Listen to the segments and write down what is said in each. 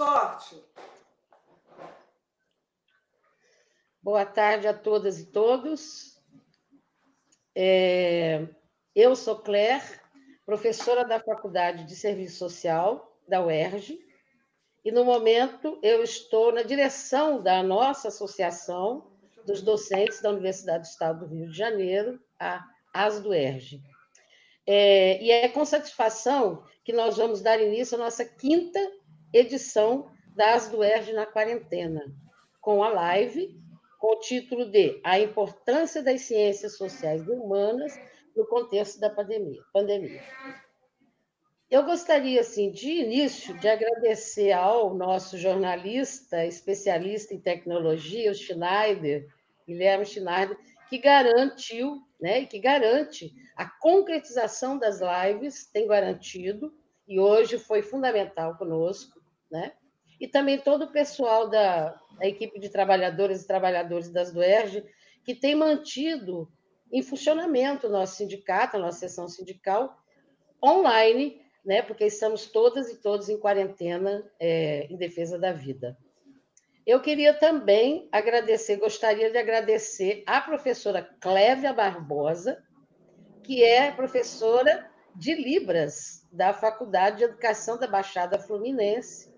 sorte. Boa tarde a todas e todos. É, eu sou Claire, professora da Faculdade de Serviço Social da UERJ, e no momento eu estou na direção da nossa associação dos docentes da Universidade do Estado do Rio de Janeiro, a ASDUERJ. É, e é com satisfação que nós vamos dar início à nossa quinta edição da ASDUERJ na quarentena, com a live com o título de A Importância das Ciências Sociais e Humanas no Contexto da Pandemia. pandemia. Eu gostaria, assim, de início, de agradecer ao nosso jornalista, especialista em tecnologia, o Schneider, Guilherme Schneider, que garantiu, né, que garante a concretização das lives, tem garantido, e hoje foi fundamental conosco, né? E também todo o pessoal da, da equipe de trabalhadoras e trabalhadores das DUERJ, que tem mantido em funcionamento o nosso sindicato, a nossa sessão sindical, online, né, porque estamos todas e todos em quarentena é, em defesa da vida. Eu queria também agradecer, gostaria de agradecer à professora Clévia Barbosa, que é professora de Libras da Faculdade de Educação da Baixada Fluminense,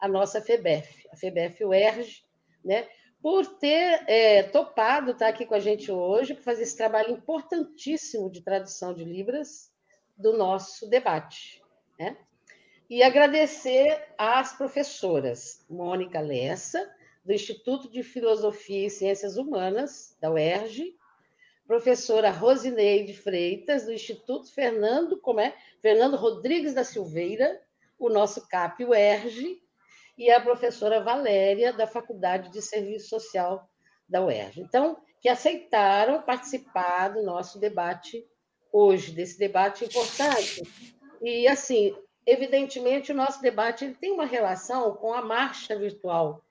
a nossa FEBEF, a FEBEF-UERJ, né, por ter é, topado estar aqui com a gente hoje, para fazer esse trabalho importantíssimo de tradução de Libras do nosso debate. Né? E agradecer às professoras Mônica Lessa, do Instituto de Filosofia e Ciências Humanas, da UERJ, professora Rosineide Freitas, do Instituto Fernando, como é? Fernando Rodrigues da Silveira, o nosso CAP UERJ, e a professora Valéria, da Faculdade de Serviço Social da UERJ. Então, que aceitaram participar do nosso debate hoje, desse debate importante. E, assim, evidentemente, o nosso debate tem uma relação com a marcha virtual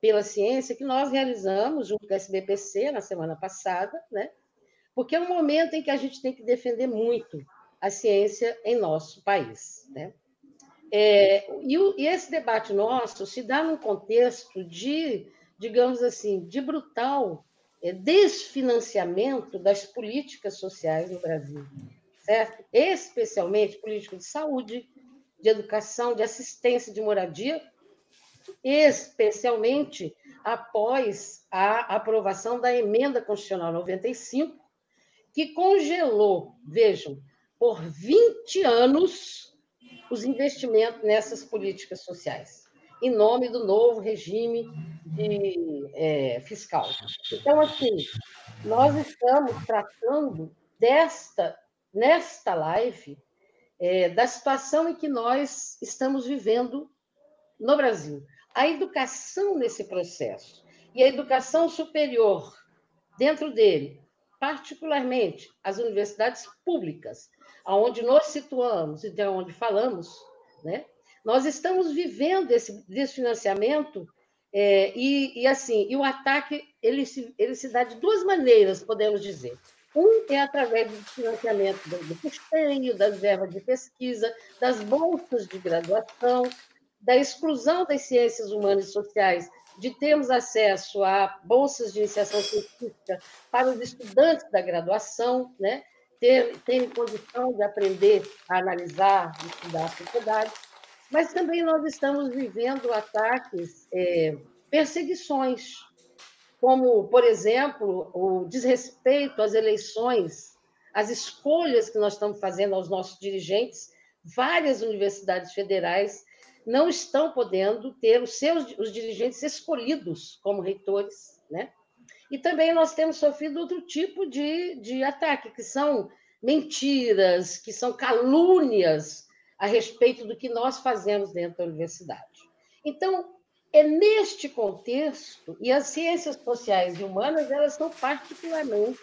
pela ciência que nós realizamos junto com a SBPC na semana passada, né? porque é um momento em que a gente tem que defender muito a ciência em nosso país. Né? É, e, o, e, esse debate nosso se dá num contexto de, digamos assim, de brutal é, desfinanciamento das políticas sociais no Brasil, certo? Especialmente política de saúde, de educação, de assistência, de moradia, especialmente após a aprovação da emenda constitucional 95, que congelou, vejam, por 20 anos os investimentos nessas políticas sociais, em nome do novo regime de, é, fiscal. Então, assim, nós estamos tratando desta, nesta live, é, da situação em que nós estamos vivendo no Brasil. A educação nesse processo e a educação superior dentro dele, particularmente as universidades públicas, aonde nós situamos e de onde falamos, né? Nós estamos vivendo esse desfinanciamento é, e, e, assim, e o ataque ele se, ele se dá de duas maneiras, podemos dizer. Um é através do financiamento do, custeio, das verbas de pesquisa, das bolsas de graduação, da exclusão das ciências humanas e sociais, de termos acesso a bolsas de iniciação científica para os estudantes da graduação, né? Ter, ter condição de aprender a analisar, de estudar a sociedade, mas também nós estamos vivendo ataques, é, perseguições, como, por exemplo, o desrespeito às eleições, às escolhas que nós estamos fazendo aos nossos dirigentes. Várias universidades federais não estão podendo ter os seus os dirigentes escolhidos como reitores, né? E também nós temos sofrido outro tipo de, de ataque, que são mentiras, que são calúnias a respeito do que nós fazemos dentro da universidade. Então, é neste contexto, e as ciências sociais e humanas elas são particularmente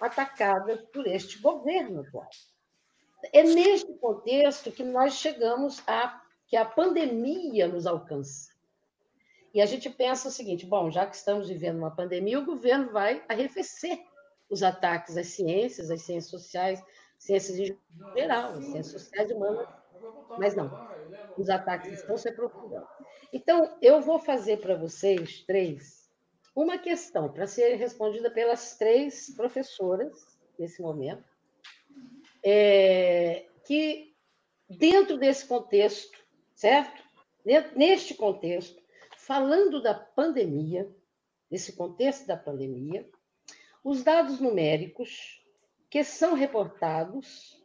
atacadas por este governo atual. É neste contexto que nós chegamos a que a pandemia nos alcança. E a gente pensa o seguinte: bom, já que estamos vivendo uma pandemia, o governo vai arrefecer os ataques às ciências, às ciências sociais, ciências em geral, as ciências sociais humanas Mas não, os ataques estão se aprofundando. Então, eu vou fazer para vocês três uma questão para ser respondida pelas três professoras nesse momento, é, que dentro desse contexto, certo? Neste contexto, falando da pandemia, nesse contexto da pandemia, os dados numéricos que são reportados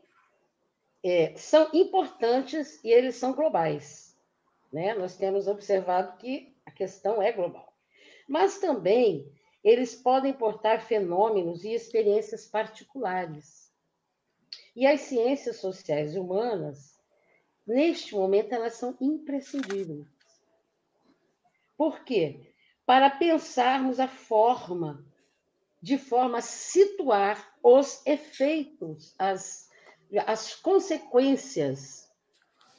é, são importantes e eles são globais. Né? Nós temos observado que a questão é global. Mas também eles podem portar fenômenos e experiências particulares. E as ciências sociais e humanas, neste momento, elas são imprescindíveis. Por quê? Para pensarmos a forma, de forma a situar os efeitos, as as consequências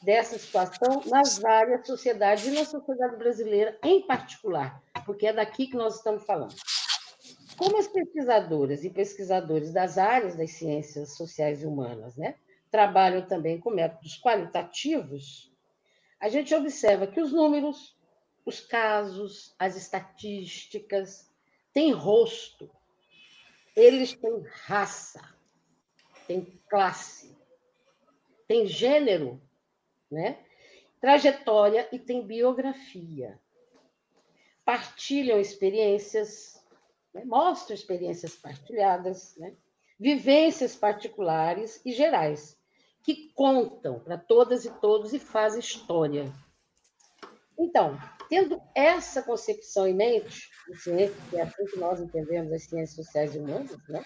dessa situação nas várias sociedades e na sociedade brasileira em particular, porque é daqui que nós estamos falando. Como as pesquisadoras e pesquisadores das áreas das ciências sociais e humanas né, trabalham também com métodos qualitativos, a gente observa que os números, os casos, as estatísticas têm rosto, eles têm raça, tem classe, tem gênero, né? trajetória e tem biografia. Partilham experiências, né? mostram experiências partilhadas, né? vivências particulares e gerais, que contam para todas e todos e fazem história. Então, tendo essa concepção em mente, que é assim que nós entendemos as ciências sociais e humanas, né?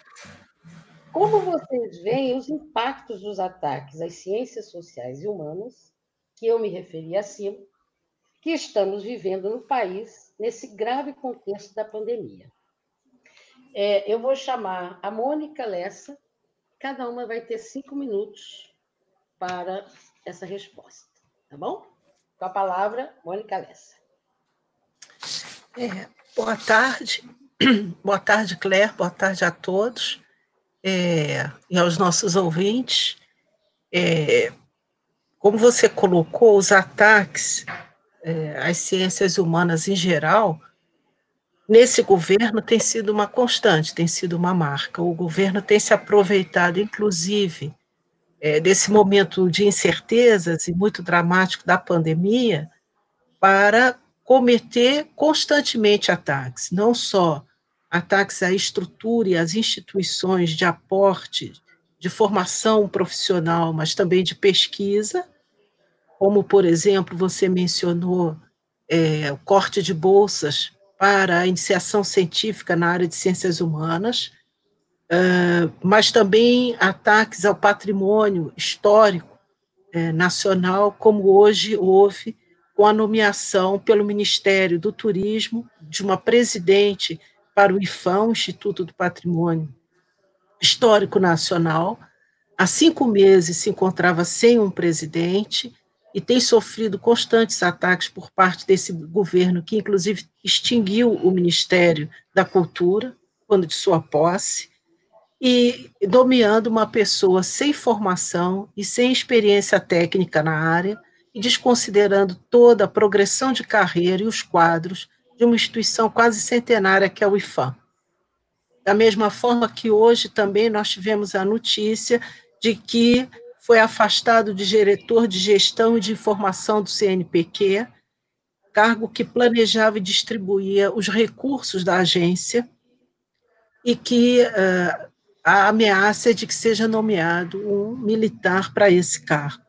Como vocês veem os impactos dos ataques às ciências sociais e humanas, que eu me referi acima, que estamos vivendo no país nesse grave contexto da pandemia? É, eu vou chamar a Mônica Lessa, cada uma vai ter cinco minutos para essa resposta, tá bom? Com a palavra, Mônica Lessa. É, boa tarde, boa tarde, Claire, boa tarde a todos. É, e aos nossos ouvintes, é, como você colocou, os ataques é, às ciências humanas em geral, nesse governo tem sido uma constante, tem sido uma marca. O governo tem se aproveitado, inclusive, é, desse momento de incertezas e muito dramático da pandemia, para cometer constantemente ataques, não só ataques à estrutura e às instituições de aporte, de formação profissional, mas também de pesquisa, como, por exemplo, você mencionou é, o corte de bolsas para a iniciação científica na área de ciências humanas, uh, mas também ataques ao patrimônio histórico é, nacional, como hoje houve com a nomeação pelo Ministério do Turismo de uma presidente para o IFAM, Instituto do Patrimônio Histórico Nacional. Há cinco meses se encontrava sem um presidente e tem sofrido constantes ataques por parte desse governo, que inclusive extinguiu o Ministério da Cultura, quando de sua posse, e nomeando uma pessoa sem formação e sem experiência técnica na área, e desconsiderando toda a progressão de carreira e os quadros de uma instituição quase centenária que é o IFAM. Da mesma forma que hoje também nós tivemos a notícia de que foi afastado de diretor de gestão e de informação do CNPq, cargo que planejava e distribuía os recursos da agência, e que uh, a ameaça é de que seja nomeado um militar para esse cargo.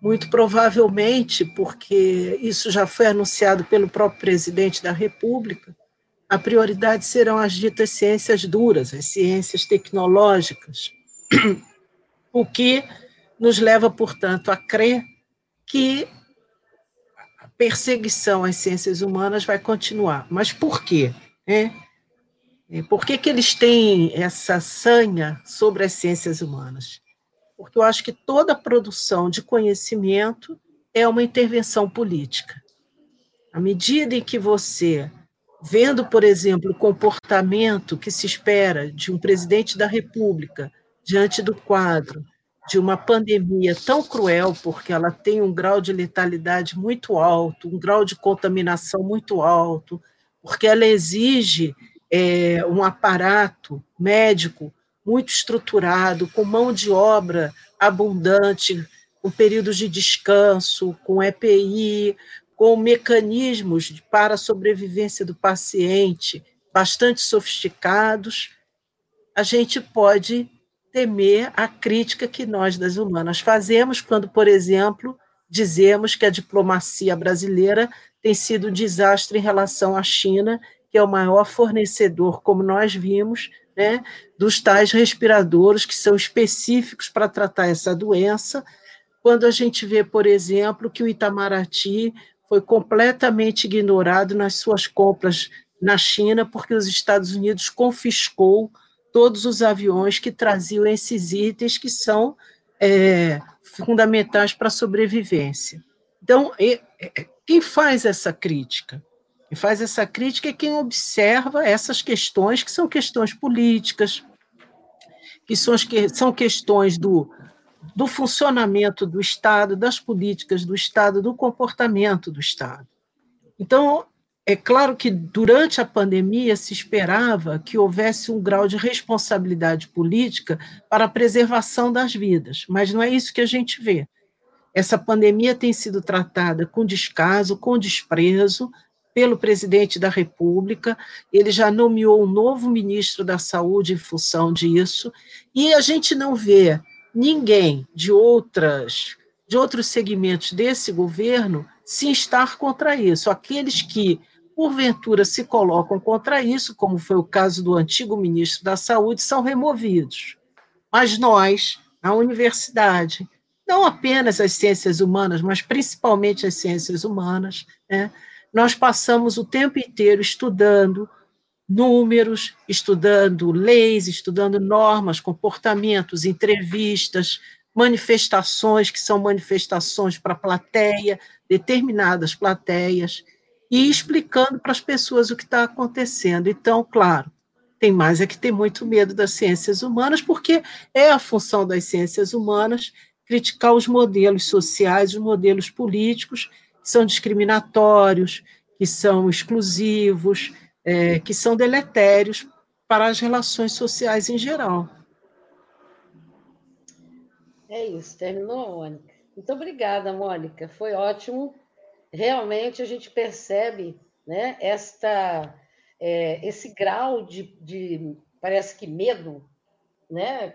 Muito provavelmente, porque isso já foi anunciado pelo próprio presidente da República, a prioridade serão as ditas ciências duras, as ciências tecnológicas, o que nos leva, portanto, a crer que a perseguição às ciências humanas vai continuar. Mas por quê? Por que, que eles têm essa sanha sobre as ciências humanas? Porque eu acho que toda produção de conhecimento é uma intervenção política. À medida em que você, vendo, por exemplo, o comportamento que se espera de um presidente da República diante do quadro de uma pandemia tão cruel, porque ela tem um grau de letalidade muito alto, um grau de contaminação muito alto, porque ela exige é, um aparato médico muito estruturado, com mão de obra abundante, com períodos de descanso, com EPI, com mecanismos para a sobrevivência do paciente bastante sofisticados, a gente pode temer a crítica que nós das humanas fazemos quando, por exemplo, dizemos que a diplomacia brasileira tem sido um desastre em relação à China, que é o maior fornecedor, como nós vimos, né, dos tais respiradores que são específicos para tratar essa doença. Quando a gente vê, por exemplo, que o Itamaraty foi completamente ignorado nas suas compras na China, porque os Estados Unidos confiscou todos os aviões que traziam esses itens que são é, fundamentais para a sobrevivência. Então, quem faz essa crítica? Quem faz essa crítica é quem observa essas questões, que são questões políticas, que são, que são questões do, do funcionamento do Estado, das políticas do Estado, do comportamento do Estado. Então, é claro que durante a pandemia se esperava que houvesse um grau de responsabilidade política para a preservação das vidas, mas não é isso que a gente vê. Essa pandemia tem sido tratada com descaso, com desprezo pelo presidente da República. Ele já nomeou um novo ministro da Saúde em função disso, e a gente não vê ninguém de outras de outros segmentos desse governo se estar contra isso. Aqueles que porventura se colocam contra isso, como foi o caso do antigo ministro da Saúde, são removidos. Mas nós, na universidade, não apenas as ciências humanas, mas principalmente as ciências humanas, né, nós passamos o tempo inteiro estudando números, estudando leis, estudando normas, comportamentos, entrevistas, manifestações que são manifestações para plateia, determinadas plateias e explicando para as pessoas o que está acontecendo. Então, claro, tem mais é que ter muito medo das ciências humanas, porque é a função das ciências humanas criticar os modelos sociais, os modelos políticos, são discriminatórios, que são exclusivos, é, que são deletérios para as relações sociais em geral. É isso, terminou, Mônica. Muito obrigada, Mônica. Foi ótimo realmente a gente percebe né, esta, é, esse grau de, de, parece que medo né,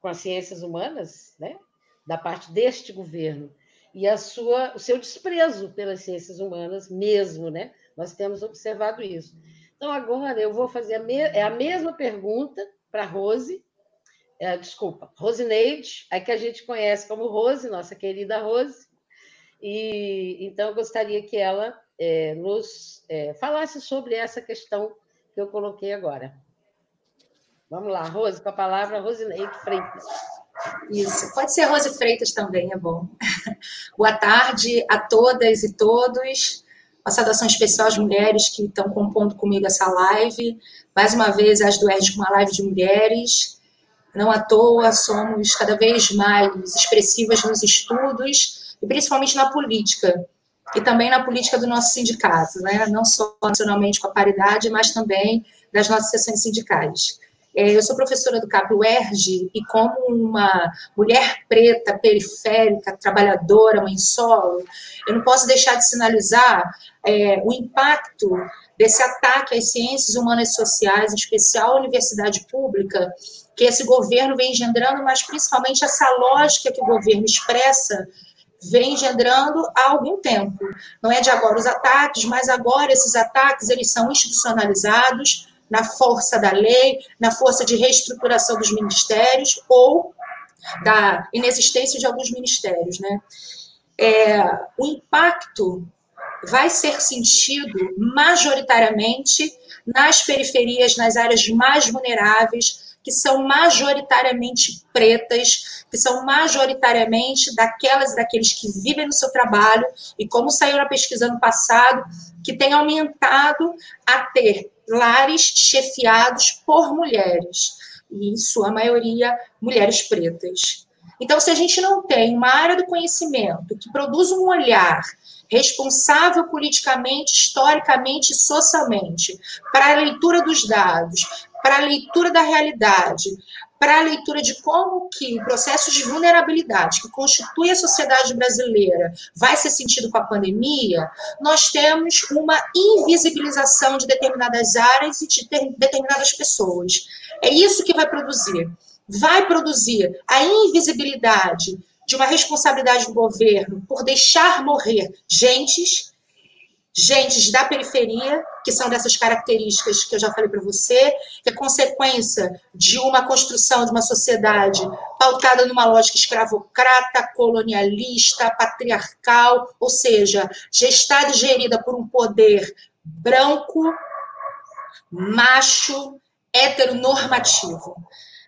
com as ciências humanas, né, da parte deste governo, e a sua, o seu desprezo pelas ciências humanas mesmo, né? Nós temos observado isso. Então, agora eu vou fazer a, me, é a mesma pergunta para Rose, é, desculpa, Rosineide, a que a gente conhece como Rose, nossa querida Rose, e então eu gostaria que ela é, nos é, falasse sobre essa questão que eu coloquei agora. Vamos lá, Rose, com a palavra Rosineide Freitas. Isso, pode ser Rose Freitas também, é bom. Boa tarde a todas e todos. Uma saudação especial às mulheres que estão compondo comigo essa live. Mais uma vez, as do com uma live de mulheres. Não à toa, somos cada vez mais expressivas nos estudos e principalmente na política, e também na política do nosso sindicato, né? não só nacionalmente com a paridade, mas também das nossas sessões sindicais. É, eu sou professora do CAP UERJ e como uma mulher preta, periférica, trabalhadora, mãe solo, eu não posso deixar de sinalizar é, o impacto desse ataque às ciências humanas e sociais, em especial à universidade pública, que esse governo vem engendrando, mas principalmente essa lógica que o governo expressa vem engendrando há algum tempo. Não é de agora os ataques, mas agora esses ataques eles são institucionalizados na força da lei, na força de reestruturação dos ministérios ou da inexistência de alguns ministérios, né? É, o impacto vai ser sentido majoritariamente nas periferias, nas áreas mais vulneráveis, que são majoritariamente pretas, que são majoritariamente daquelas e daqueles que vivem no seu trabalho, e como saiu na pesquisa no passado, que tem aumentado a ter lares chefiados por mulheres, e em sua maioria mulheres pretas. Então, se a gente não tem uma área do conhecimento que produz um olhar responsável politicamente, historicamente e socialmente para a leitura dos dados, para a leitura da realidade, para a leitura de como que o processo de vulnerabilidade que constitui a sociedade brasileira vai ser sentido com a pandemia, nós temos uma invisibilização de determinadas áreas e de determinadas pessoas. É isso que vai produzir. Vai produzir a invisibilidade de uma responsabilidade do governo por deixar morrer gentes gentes da periferia, que são dessas características que eu já falei para você, que é consequência de uma construção de uma sociedade pautada numa lógica escravocrata, colonialista, patriarcal, ou seja, gestada e gerida por um poder branco, macho, heteronormativo.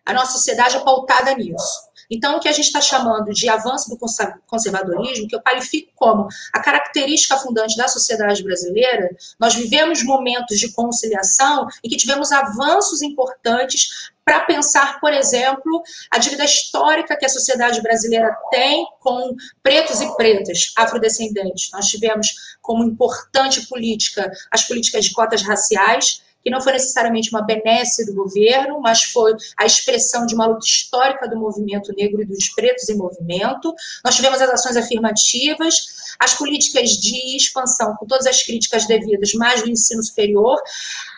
A nossa sociedade é pautada nisso. Então, o que a gente está chamando de avanço do conservadorismo, que eu qualifico como a característica fundante da sociedade brasileira, nós vivemos momentos de conciliação em que tivemos avanços importantes para pensar, por exemplo, a dívida histórica que a sociedade brasileira tem com pretos e pretas afrodescendentes. Nós tivemos como importante política as políticas de cotas raciais, que não foi necessariamente uma benesse do governo, mas foi a expressão de uma luta histórica do movimento negro e dos pretos em movimento. Nós tivemos as ações afirmativas, as políticas de expansão, com todas as críticas devidas, mais do ensino superior,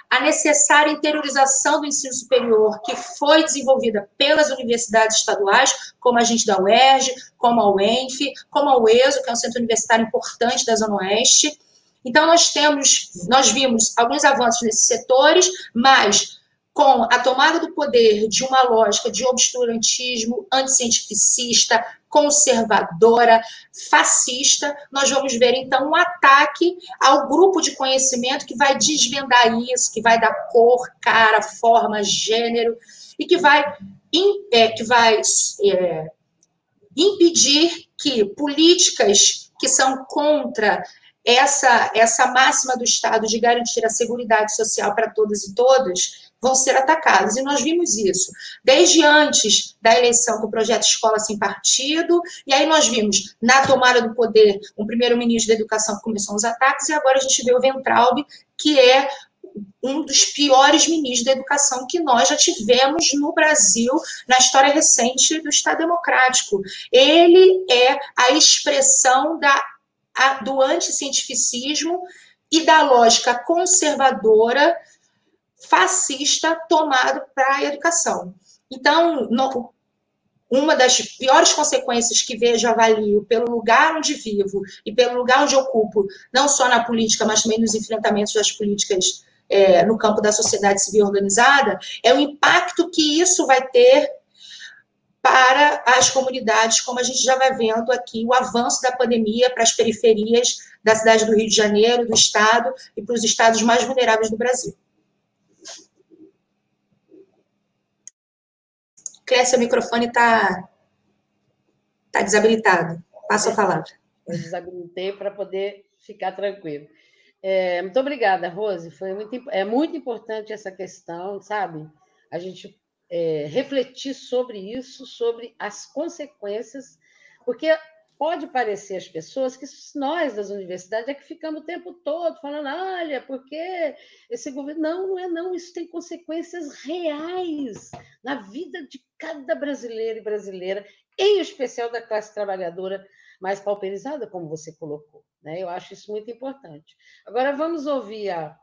a necessária interiorização do ensino superior, que foi desenvolvida pelas universidades estaduais, como a gente da UERJ, como a UENF, como a UESO, que é um centro universitário importante da Zona Oeste, então, nós temos, nós vimos alguns avanços nesses setores, mas com a tomada do poder de uma lógica de obscurantismo anticientificista, conservadora, fascista, nós vamos ver então um ataque ao grupo de conhecimento que vai desvendar isso, que vai dar cor, cara, forma, gênero e que vai, é, que vai é, impedir que políticas que são contra essa, essa máxima do Estado de garantir a segurança social para todas e todas vão ser atacadas. E nós vimos isso desde antes da eleição com o projeto Escola Sem Partido, e aí nós vimos na tomada do poder um primeiro-ministro da Educação que começou os ataques, e agora a gente vê o Ventralbe, que é um dos piores ministros da educação que nós já tivemos no Brasil na história recente do Estado Democrático. Ele é a expressão da do anticientificismo e da lógica conservadora, fascista, tomado para a educação. Então, no, uma das piores consequências que vejo, avalio, pelo lugar onde vivo e pelo lugar onde ocupo, não só na política, mas também nos enfrentamentos das políticas é, no campo da sociedade civil organizada, é o impacto que isso vai ter para as comunidades, como a gente já vai vendo aqui, o avanço da pandemia para as periferias da cidade do Rio de Janeiro, do estado e para os estados mais vulneráveis do Brasil. Clécia, o microfone está tá desabilitado. Passa a palavra. Eu desabilitei para poder ficar tranquilo. É, muito obrigada, Rose. Foi muito, é muito importante essa questão, sabe? A gente é, refletir sobre isso, sobre as consequências, porque pode parecer às pessoas que nós das universidades é que ficamos o tempo todo falando, olha, porque esse governo. Não, não é não, isso tem consequências reais na vida de cada brasileiro e brasileira, em especial da classe trabalhadora mais pauperizada, como você colocou. Né? Eu acho isso muito importante. Agora vamos ouvir a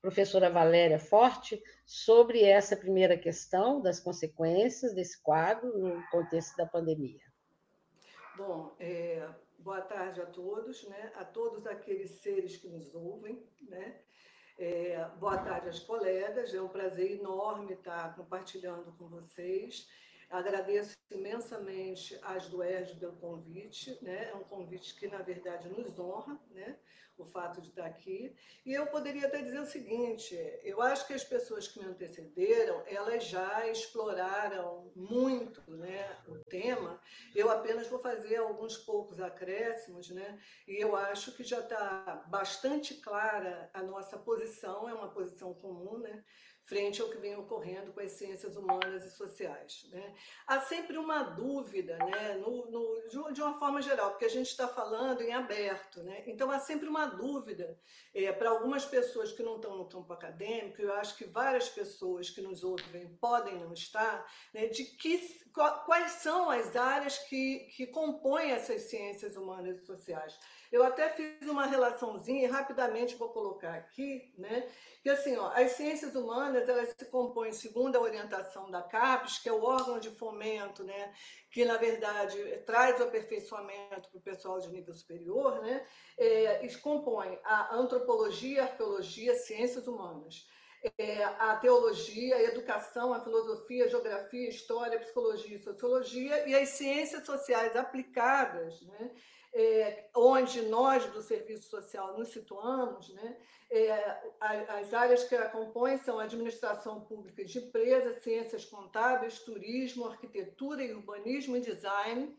professora Valéria Forte sobre essa primeira questão das consequências desse quadro no contexto da pandemia. Bom, é, boa tarde a todos, né? a todos aqueles seres que nos ouvem. Né? É, boa tarde às colegas, é um prazer enorme estar compartilhando com vocês. Agradeço imensamente às do ERJ pelo convite, né? é um convite que, na verdade, nos honra, né? O fato de estar aqui. E eu poderia até dizer o seguinte: eu acho que as pessoas que me antecederam, elas já exploraram muito né, o tema. Eu apenas vou fazer alguns poucos acréscimos, né? E eu acho que já está bastante clara a nossa posição, é uma posição comum, né? Frente ao que vem ocorrendo com as ciências humanas e sociais. Né? Há sempre uma dúvida, né, no, no, de uma forma geral, porque a gente está falando em aberto, né? então há sempre uma dúvida é, para algumas pessoas que não estão no campo acadêmico, eu acho que várias pessoas que nos ouvem podem não estar, né, de que, quais são as áreas que, que compõem essas ciências humanas e sociais. Eu até fiz uma relaçãozinha e rapidamente vou colocar aqui, né? Que assim, ó, as ciências humanas elas se compõem segundo a orientação da CAPES, que é o órgão de fomento, né? Que na verdade traz o aperfeiçoamento para o pessoal de nível superior, né? É, compõe a antropologia, a arqueologia, ciências humanas. É, a teologia, a educação, a filosofia, a geografia, a história, a psicologia e sociologia, e as ciências sociais aplicadas, né? É, onde nós do serviço social nos situamos, né, é, as áreas que a compõem são administração pública de empresas, ciências contábeis, turismo, arquitetura e urbanismo e design,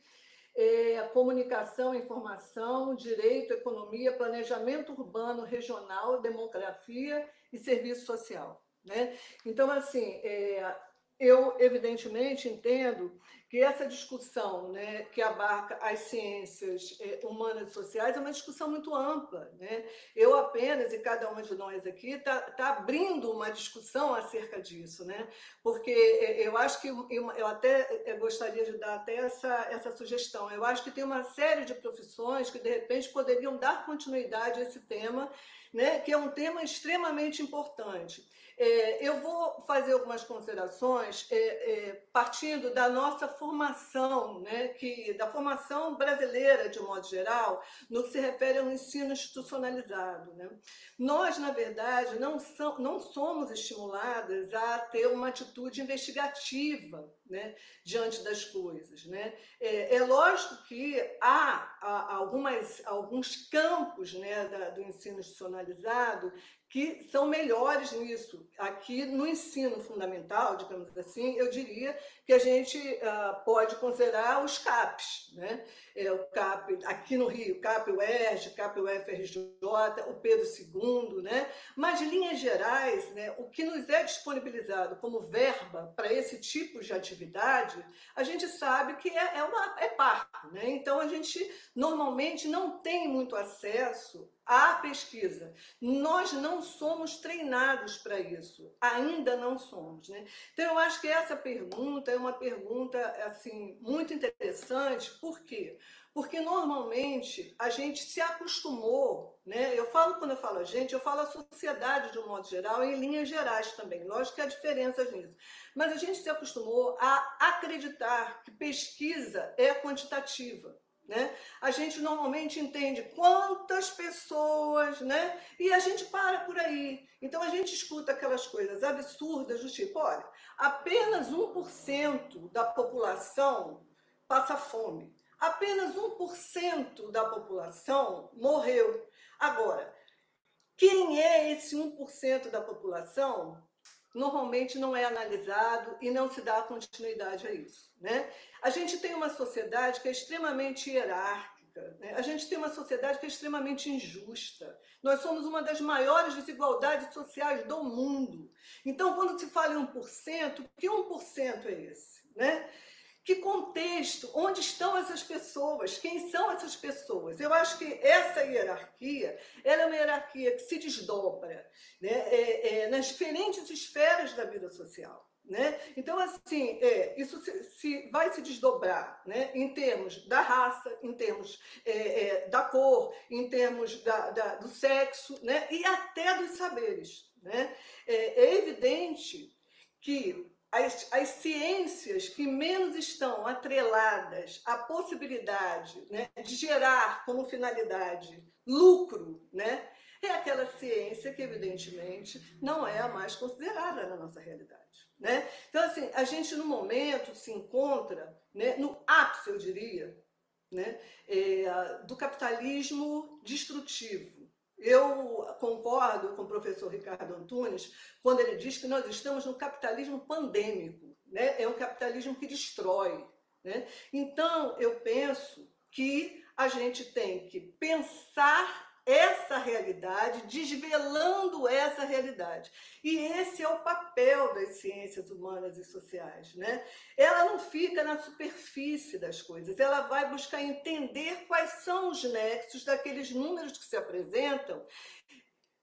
é, comunicação, informação, direito, economia, planejamento urbano, regional, demografia e serviço social. Né? Então, assim, é, eu evidentemente entendo que essa discussão né, que abarca as ciências eh, humanas e sociais é uma discussão muito ampla. Né? Eu apenas, e cada uma de nós aqui, está tá abrindo uma discussão acerca disso, né? porque eh, eu acho que, eu até gostaria de dar até essa, essa sugestão, eu acho que tem uma série de profissões que, de repente, poderiam dar continuidade a esse tema, né, que é um tema extremamente importante. É, eu vou fazer algumas considerações é, é, partindo da nossa formação, né, que, da formação brasileira, de modo geral, no que se refere ao ensino institucionalizado. Né? Nós, na verdade, não, são, não somos estimuladas a ter uma atitude investigativa né, diante das coisas. Né? É, é lógico que há, há, algumas, alguns campos né, da, do ensino institucionalizado que são melhores nisso. Aqui no ensino fundamental, digamos assim, eu diria que a gente uh, pode considerar os CAPs, né? É, o CAP, aqui no Rio, CAP UERJ, CAP UFRJ, o Pedro II, né? Mas, linhas gerais, né, o que nos é disponibilizado como verba para esse tipo de atividade, a gente sabe que é, é, uma, é parco, né? Então, a gente normalmente não tem muito acesso à pesquisa. Nós não somos treinados para isso, ainda não somos. Né? Então, eu acho que essa pergunta é uma pergunta assim muito interessante, por quê? Porque normalmente a gente se acostumou, né? Eu falo quando eu falo a gente, eu falo a sociedade de um modo geral, em linhas gerais também. Lógico que há diferenças nisso. Mas a gente se acostumou a acreditar que pesquisa é quantitativa. Né? A gente normalmente entende quantas pessoas, né? E a gente para por aí. Então a gente escuta aquelas coisas absurdas do tipo, olha, apenas 1% da população passa fome. Apenas 1% da população morreu. Agora, quem é esse 1% da população normalmente não é analisado e não se dá continuidade a isso. Né? A gente tem uma sociedade que é extremamente hierárquica, né? a gente tem uma sociedade que é extremamente injusta. Nós somos uma das maiores desigualdades sociais do mundo. Então, quando se fala em 1%, que 1% é esse? Né? Que contexto? Onde estão essas pessoas? Quem são essas pessoas? Eu acho que essa hierarquia ela é uma hierarquia que se desdobra né, é, é, nas diferentes esferas da vida social. Né? Então, assim, é, isso se, se, vai se desdobrar né? em termos da raça, em termos é, é, da cor, em termos da, da, do sexo né? e até dos saberes. Né? É, é evidente que as, as ciências que menos estão atreladas à possibilidade né, de gerar como finalidade lucro, né, é aquela ciência que, evidentemente, não é a mais considerada na nossa realidade. Né? Então, assim, a gente, no momento, se encontra né, no ápice, eu diria, né, é, do capitalismo destrutivo. Eu concordo com o professor Ricardo Antunes quando ele diz que nós estamos no capitalismo pandêmico, né? é um capitalismo que destrói. Né? Então, eu penso que a gente tem que pensar essa realidade, desvelando essa realidade. E esse é o papel das ciências humanas e sociais. Né? Ela não fica na superfície das coisas, ela vai buscar entender quais são os nexos daqueles números que se apresentam,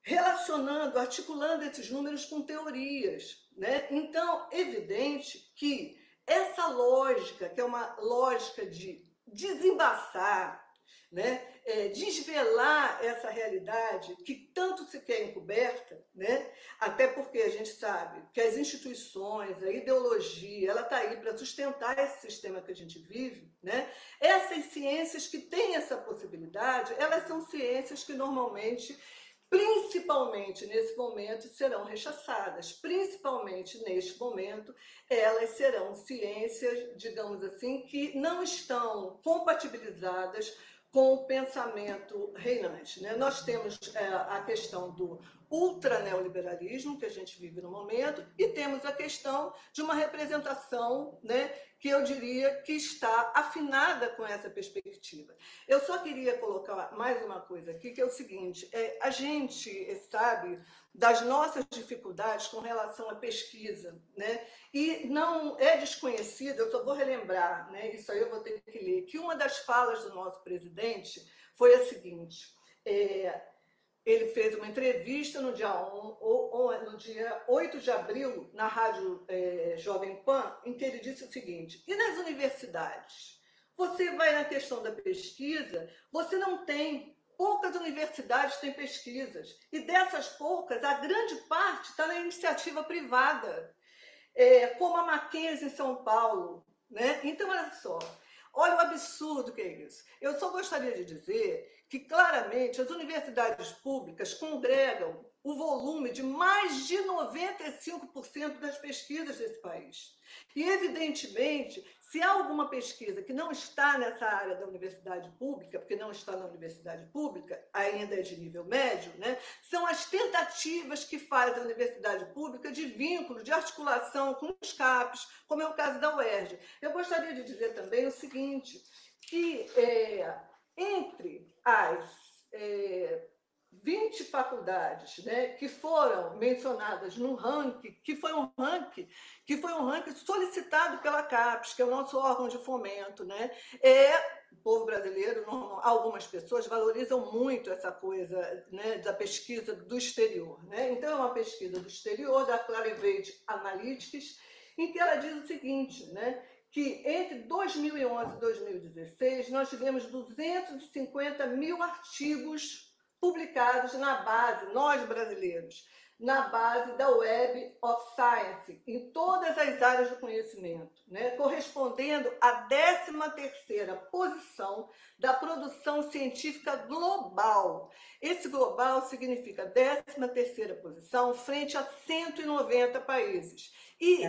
relacionando, articulando esses números com teorias. Né? Então, evidente que essa lógica, que é uma lógica de desembaçar, né? É, desvelar essa realidade que tanto se quer encoberta, né? até porque a gente sabe que as instituições, a ideologia, ela está aí para sustentar esse sistema que a gente vive. Né? Essas ciências que têm essa possibilidade, elas são ciências que normalmente principalmente nesse momento, serão rechaçadas. Principalmente neste momento, elas serão ciências, digamos assim, que não estão compatibilizadas com o pensamento reinante. Né? Nós temos é, a questão do ultraneoliberalismo que a gente vive no momento e temos a questão de uma representação né, que eu diria que está afinada com essa perspectiva. Eu só queria colocar mais uma coisa aqui, que é o seguinte: é, a gente sabe das nossas dificuldades com relação à pesquisa, né? E não é desconhecido, eu só vou relembrar, né? Isso aí eu vou ter que ler, que uma das falas do nosso presidente foi a seguinte: é, ele fez uma entrevista no dia, 1, ou, ou, no dia 8 de abril, na Rádio é, Jovem Pan, em que ele disse o seguinte: e nas universidades? Você vai na questão da pesquisa, você não tem. Poucas universidades têm pesquisas. E dessas poucas, a grande parte está na iniciativa privada, é, como a Mackenzie em São Paulo. Né? Então, olha só, olha o absurdo que é isso. Eu só gostaria de dizer que claramente as universidades públicas congregam o volume de mais de 95% das pesquisas desse país. E, evidentemente, se há alguma pesquisa que não está nessa área da universidade pública, porque não está na universidade pública, ainda é de nível médio, né, são as tentativas que faz a universidade pública de vínculo, de articulação com os CAPs, como é o caso da UERJ. Eu gostaria de dizer também o seguinte, que é, entre as é, 20 faculdades né, que foram mencionadas no ranking, que foi um ranking, que foi um ranking solicitado pela CAPES, que é o nosso órgão de fomento, né? É o povo brasileiro, algumas pessoas valorizam muito essa coisa né, da pesquisa do exterior. Né? Então, é uma pesquisa do exterior, da Clarivate Analytics, em que ela diz o seguinte, né, que entre 2011 e 2016 nós tivemos 250 mil artigos publicados na base, nós brasileiros, na base da Web of Science, em todas as áreas do conhecimento, né? correspondendo à 13ª posição da produção científica global. Esse global significa 13ª posição frente a 190 países. E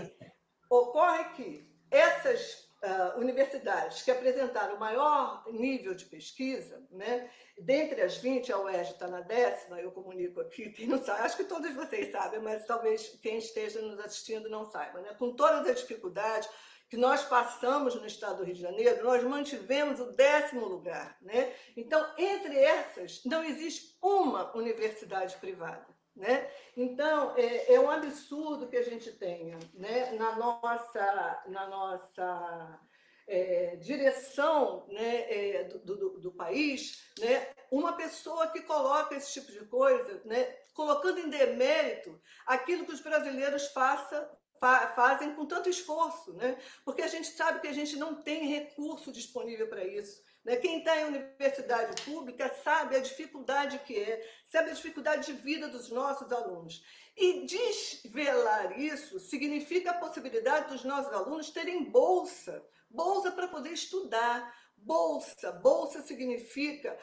ocorre que essas uh, universidades que apresentaram o maior nível de pesquisa, né, dentre as 20, a UERJ está na décima, eu comunico aqui, quem não sabe, acho que todos vocês sabem, mas talvez quem esteja nos assistindo não saiba, né, com todas as dificuldades que nós passamos no estado do Rio de Janeiro, nós mantivemos o décimo lugar. Né? Então, entre essas, não existe uma universidade privada. Né? Então, é, é, um absurdo que a gente tenha né, na nossa, na nossa é, direção né, é, do, do, do, país né, uma pessoa que coloca esse tipo de coisa, né, colocando em demérito aquilo que os brasileiros faça, fa, fazem com tanto esforço, né? porque a gente sabe que a gente não tem recurso disponível para isso. Né? Quem está em universidade pública sabe a dificuldade que é, sabe a dificuldade de vida dos nossos alunos. E desvelar isso significa a possibilidade dos nossos alunos terem bolsa, bolsa para poder estudar. Bolsa, bolsa significa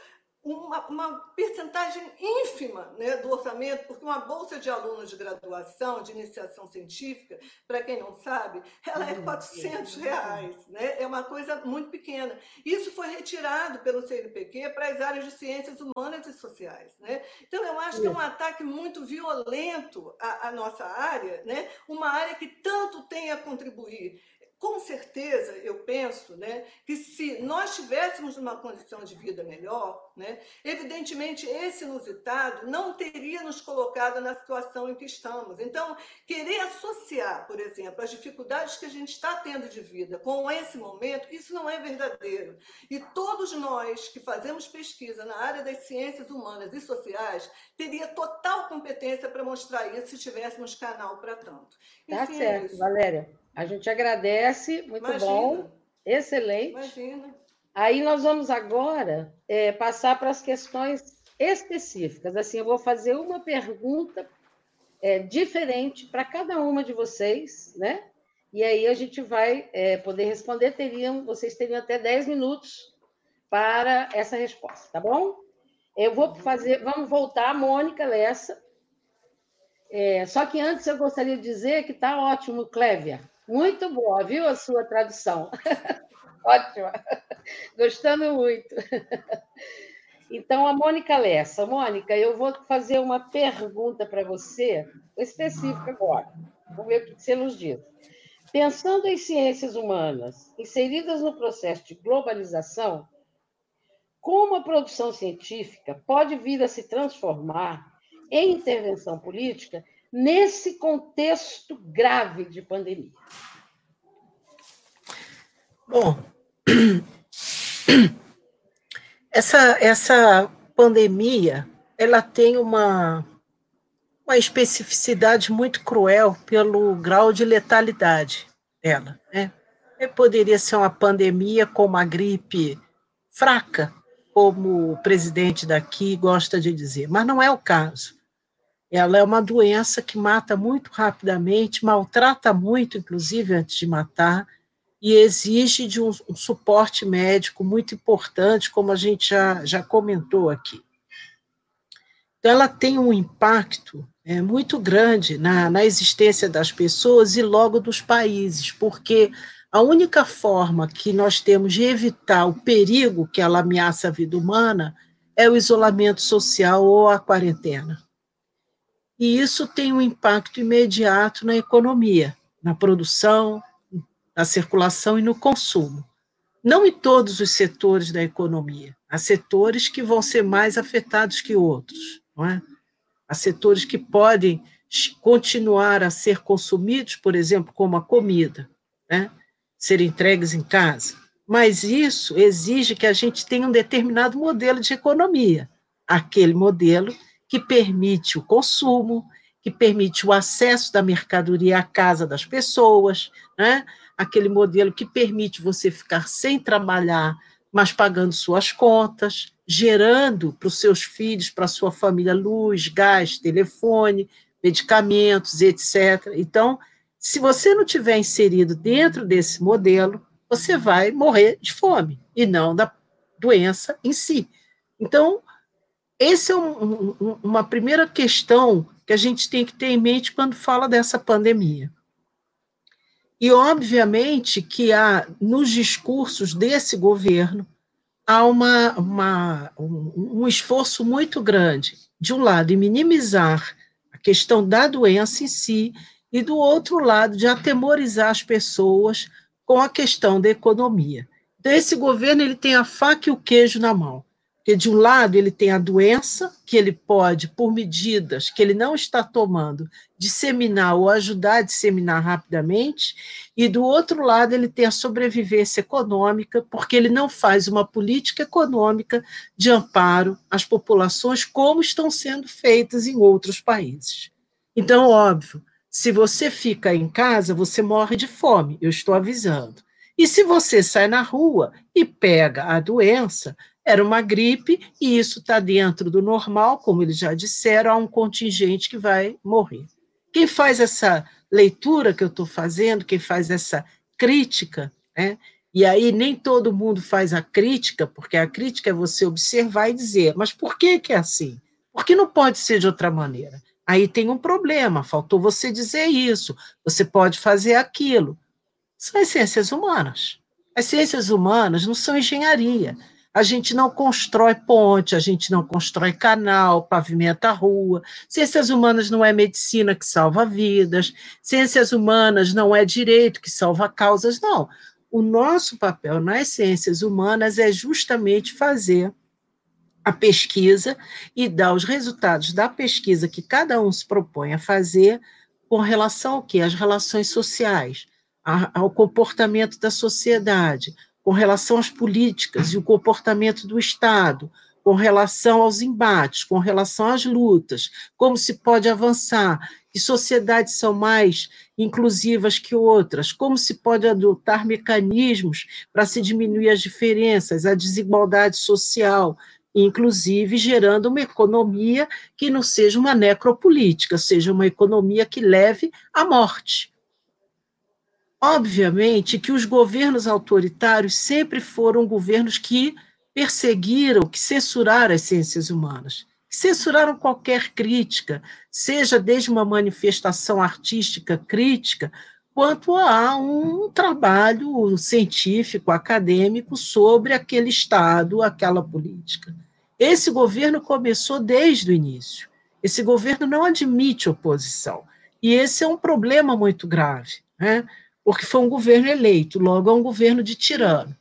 uma, uma percentagem ínfima né, do orçamento, porque uma bolsa de alunos de graduação, de iniciação científica, para quem não sabe, ela é 400 reais, né? é uma coisa muito pequena. Isso foi retirado pelo CNPq para as áreas de ciências humanas e sociais. Né? Então, eu acho que é um ataque muito violento à, à nossa área, né? uma área que tanto tem a contribuir com certeza, eu penso né, que se nós tivéssemos uma condição de vida melhor, né, evidentemente esse inusitado não teria nos colocado na situação em que estamos. Então, querer associar, por exemplo, as dificuldades que a gente está tendo de vida com esse momento, isso não é verdadeiro. E todos nós que fazemos pesquisa na área das ciências humanas e sociais teria total competência para mostrar isso se tivéssemos canal para tanto. Tá Enfim, tá certo, é Valéria. A gente agradece, muito Imagina. bom, excelente. Imagina. Aí nós vamos agora é, passar para as questões específicas. Assim, eu vou fazer uma pergunta é, diferente para cada uma de vocês, né? E aí a gente vai é, poder responder. Teriam, vocês teriam até 10 minutos para essa resposta, tá bom? Eu vou fazer, vamos voltar, Mônica Lessa. É, só que antes eu gostaria de dizer que está ótimo, Clévia. Muito boa, viu a sua tradução? Ótima. Gostando muito. Então, a Mônica Lessa. Mônica, eu vou fazer uma pergunta para você, específica agora. Vamos ver o que você nos diz. Pensando em ciências humanas inseridas no processo de globalização, como a produção científica pode vir a se transformar em intervenção política nesse contexto grave de pandemia? Bom, essa, essa pandemia ela tem uma, uma especificidade muito cruel pelo grau de letalidade dela. Né? Poderia ser uma pandemia com uma gripe fraca, como o presidente daqui gosta de dizer, mas não é o caso. Ela é uma doença que mata muito rapidamente, maltrata muito, inclusive antes de matar, e exige de um, um suporte médico muito importante, como a gente já, já comentou aqui. Então, ela tem um impacto é, muito grande na, na existência das pessoas e logo dos países, porque a única forma que nós temos de evitar o perigo que ela ameaça a vida humana é o isolamento social ou a quarentena e isso tem um impacto imediato na economia, na produção, na circulação e no consumo. Não em todos os setores da economia. Há setores que vão ser mais afetados que outros, não é? Há setores que podem continuar a ser consumidos, por exemplo, como a comida, né? ser entregues em casa. Mas isso exige que a gente tenha um determinado modelo de economia, aquele modelo que permite o consumo, que permite o acesso da mercadoria à casa das pessoas, né? aquele modelo que permite você ficar sem trabalhar, mas pagando suas contas, gerando para os seus filhos, para a sua família, luz, gás, telefone, medicamentos, etc. Então, se você não tiver inserido dentro desse modelo, você vai morrer de fome e não da doença em si. Então, essa é um, um, uma primeira questão que a gente tem que ter em mente quando fala dessa pandemia. E, obviamente, que há, nos discursos desse governo, há uma, uma, um, um esforço muito grande, de um lado, em minimizar a questão da doença em si, e do outro lado, de atemorizar as pessoas com a questão da economia. Então, esse governo ele tem a faca e o queijo na mão. Porque, de um lado, ele tem a doença, que ele pode, por medidas que ele não está tomando, disseminar ou ajudar a disseminar rapidamente, e, do outro lado, ele tem a sobrevivência econômica, porque ele não faz uma política econômica de amparo às populações, como estão sendo feitas em outros países. Então, óbvio, se você fica em casa, você morre de fome, eu estou avisando. E se você sai na rua e pega a doença, era uma gripe e isso está dentro do normal, como eles já disseram, há um contingente que vai morrer. Quem faz essa leitura que eu estou fazendo, quem faz essa crítica, né? E aí nem todo mundo faz a crítica, porque a crítica é você observar e dizer, mas por que, que é assim? Por que não pode ser de outra maneira? Aí tem um problema, faltou você dizer isso, você pode fazer aquilo. São as ciências humanas. As ciências humanas não são engenharia. A gente não constrói ponte, a gente não constrói canal, pavimenta a rua. Ciências humanas não é medicina que salva vidas, ciências humanas não é direito que salva causas, não. O nosso papel nas ciências humanas é justamente fazer a pesquisa e dar os resultados da pesquisa que cada um se propõe a fazer com relação ao quê? As relações sociais, ao comportamento da sociedade, com relação às políticas e o comportamento do Estado, com relação aos embates, com relação às lutas, como se pode avançar, que sociedades são mais inclusivas que outras, como se pode adotar mecanismos para se diminuir as diferenças, a desigualdade social, inclusive gerando uma economia que não seja uma necropolítica, seja uma economia que leve à morte. Obviamente que os governos autoritários sempre foram governos que perseguiram, que censuraram as ciências humanas, censuraram qualquer crítica, seja desde uma manifestação artística crítica, quanto a um trabalho científico, acadêmico sobre aquele Estado, aquela política. Esse governo começou desde o início. Esse governo não admite oposição. E esse é um problema muito grave. Né? Porque foi um governo eleito, logo é um governo de tirano.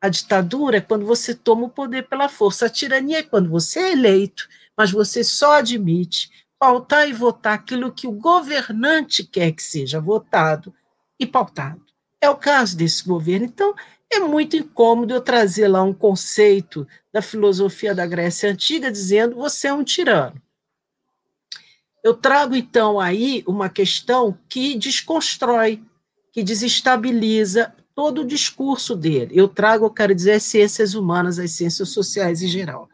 A ditadura é quando você toma o poder pela força, a tirania é quando você é eleito, mas você só admite pautar e votar aquilo que o governante quer que seja votado e pautado. É o caso desse governo. Então, é muito incômodo eu trazer lá um conceito da filosofia da Grécia Antiga dizendo você é um tirano. Eu trago, então, aí uma questão que desconstrói que desestabiliza todo o discurso dele. Eu trago, eu quero dizer, as ciências humanas, as ciências sociais em geral.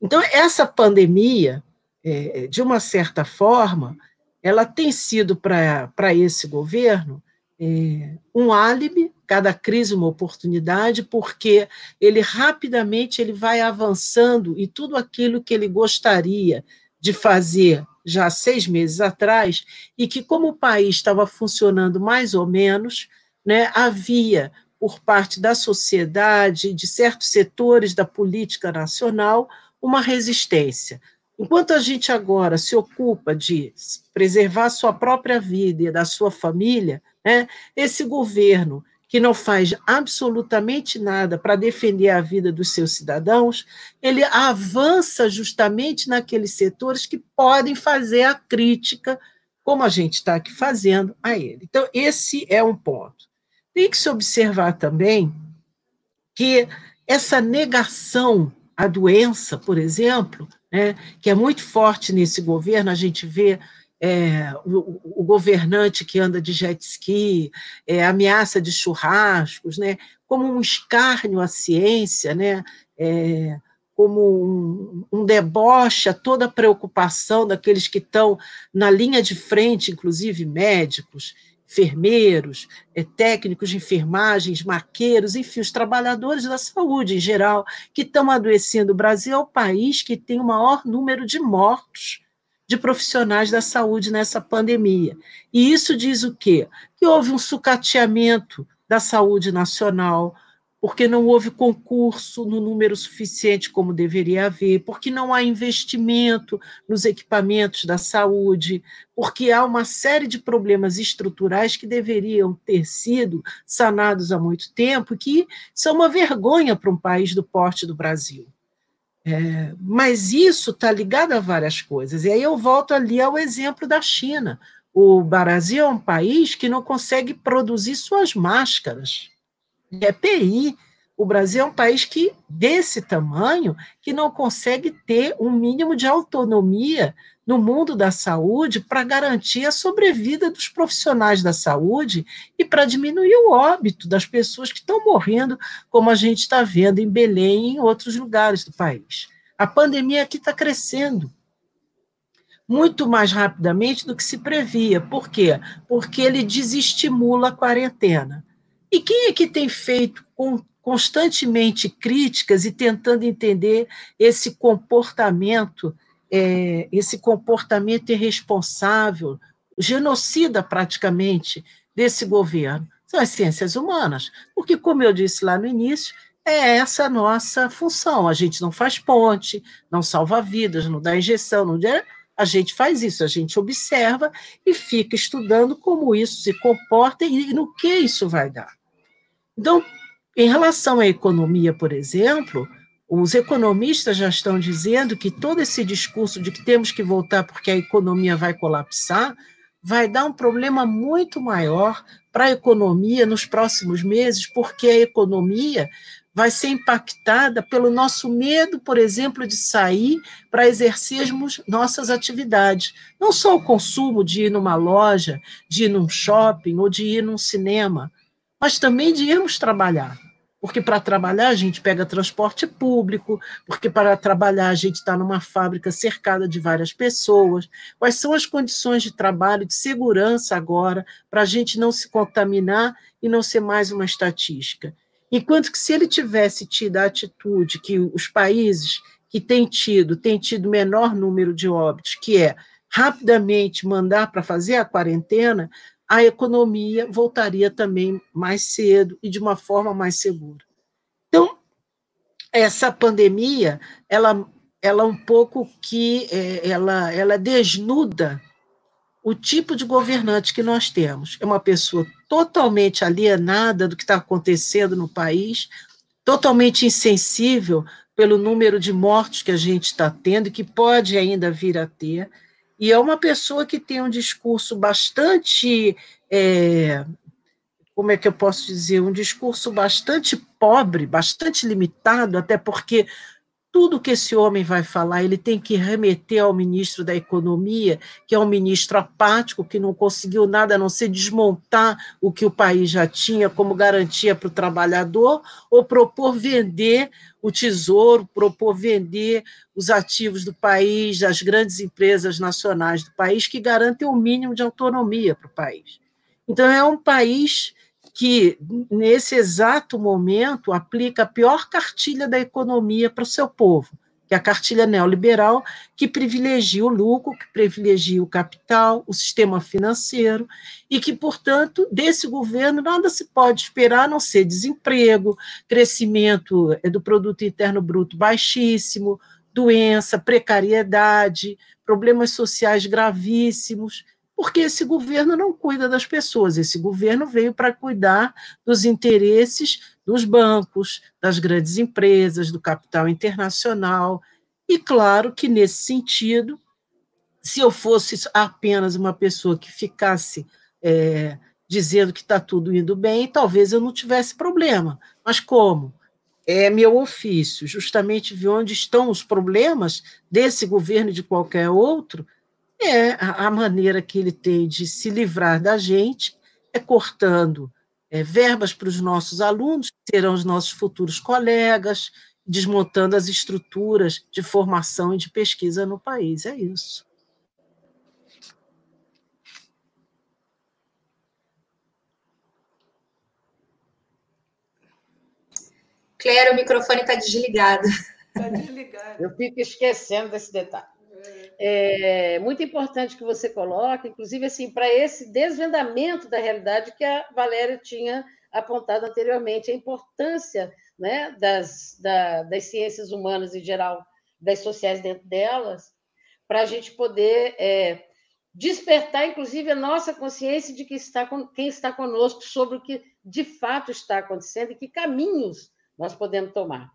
Então, essa pandemia, é, de uma certa forma, ela tem sido para esse governo é, um álibi, cada crise uma oportunidade, porque ele rapidamente ele vai avançando e tudo aquilo que ele gostaria de fazer já seis meses atrás, e que, como o país estava funcionando mais ou menos, né, havia, por parte da sociedade, de certos setores da política nacional, uma resistência. Enquanto a gente agora se ocupa de preservar sua própria vida e da sua família, né, esse governo que não faz absolutamente nada para defender a vida dos seus cidadãos, ele avança justamente naqueles setores que podem fazer a crítica, como a gente está aqui fazendo a ele. Então, esse é um ponto. Tem que se observar também que essa negação à doença, por exemplo, né, que é muito forte nesse governo, a gente vê é, o, o, governante que anda de jet ski, é, ameaça de churrascos, né, como um escárnio à ciência, né, é, como um, um, deboche a toda a preocupação daqueles que estão na linha de frente, inclusive médicos, enfermeiros, é, técnicos de enfermagens, maqueiros, enfim, os trabalhadores da saúde em geral, que estão adoecendo. O Brasil é o país que tem o maior número de mortos de profissionais da saúde nessa pandemia. E isso diz o quê? Que houve um sucateamento da saúde nacional, porque não houve concurso no número suficiente como deveria haver, porque não há investimento nos equipamentos da saúde, porque há uma série de problemas estruturais que deveriam ter sido sanados há muito tempo, que são uma vergonha para um país do porte do Brasil. É, mas isso está ligado a várias coisas. E aí eu volto ali ao exemplo da China. O Brasil é um país que não consegue produzir suas máscaras. É PI. O Brasil é um país que, desse tamanho, que não consegue ter um mínimo de autonomia no mundo da saúde para garantir a sobrevida dos profissionais da saúde e para diminuir o óbito das pessoas que estão morrendo, como a gente está vendo em Belém e em outros lugares do país. A pandemia aqui está crescendo muito mais rapidamente do que se previa. Por quê? Porque ele desestimula a quarentena. E quem é que tem feito constantemente críticas e tentando entender esse comportamento é, esse comportamento irresponsável, genocida praticamente, desse governo? São as ciências humanas. Porque, como eu disse lá no início, é essa a nossa função. A gente não faz ponte, não salva vidas, não dá injeção, não a gente faz isso, a gente observa e fica estudando como isso se comporta e no que isso vai dar. Então, em relação à economia, por exemplo, os economistas já estão dizendo que todo esse discurso de que temos que voltar porque a economia vai colapsar vai dar um problema muito maior para a economia nos próximos meses, porque a economia vai ser impactada pelo nosso medo, por exemplo, de sair para exercermos nossas atividades. Não só o consumo de ir numa loja, de ir num shopping ou de ir num cinema, mas também de irmos trabalhar. Porque para trabalhar a gente pega transporte público, porque para trabalhar a gente está numa fábrica cercada de várias pessoas. Quais são as condições de trabalho, de segurança agora, para a gente não se contaminar e não ser mais uma estatística? Enquanto que se ele tivesse tido a atitude que os países que têm tido, têm tido menor número de óbitos, que é rapidamente mandar para fazer a quarentena, a economia voltaria também mais cedo e de uma forma mais segura. Então, essa pandemia, ela, ela um pouco que é, ela, ela desnuda o tipo de governante que nós temos. É uma pessoa totalmente alienada do que está acontecendo no país, totalmente insensível pelo número de mortos que a gente está tendo e que pode ainda vir a ter. E é uma pessoa que tem um discurso bastante. É, como é que eu posso dizer? Um discurso bastante pobre, bastante limitado, até porque tudo que esse homem vai falar, ele tem que remeter ao ministro da Economia, que é um ministro apático, que não conseguiu nada a não ser desmontar o que o país já tinha como garantia para o trabalhador, ou propor vender o tesouro, propor vender os ativos do país, das grandes empresas nacionais do país, que garantem o um mínimo de autonomia para o país. Então, é um país que, nesse exato momento, aplica a pior cartilha da economia para o seu povo, que é a cartilha neoliberal, que privilegia o lucro, que privilegia o capital, o sistema financeiro, e que, portanto, desse governo nada se pode esperar a não ser desemprego, crescimento é, do produto interno bruto baixíssimo, doença, precariedade, problemas sociais gravíssimos porque esse governo não cuida das pessoas, esse governo veio para cuidar dos interesses dos bancos, das grandes empresas, do capital internacional. E claro que, nesse sentido, se eu fosse apenas uma pessoa que ficasse é, dizendo que está tudo indo bem, talvez eu não tivesse problema. Mas como? É meu ofício, justamente ver onde estão os problemas desse governo e de qualquer outro, é a maneira que ele tem de se livrar da gente é cortando é, verbas para os nossos alunos, que serão os nossos futuros colegas, desmontando as estruturas de formação e de pesquisa no país. É isso. Claire, o microfone está desligado. Está desligado. Eu fico esquecendo desse detalhe é, muito importante que você coloque, inclusive assim, para esse desvendamento da realidade que a Valéria tinha apontado anteriormente, a importância né, das, da, das ciências humanas em geral, das sociais dentro delas, para a gente poder é, despertar, inclusive, a nossa consciência de que está, quem está conosco sobre o que de fato está acontecendo e que caminhos nós podemos tomar.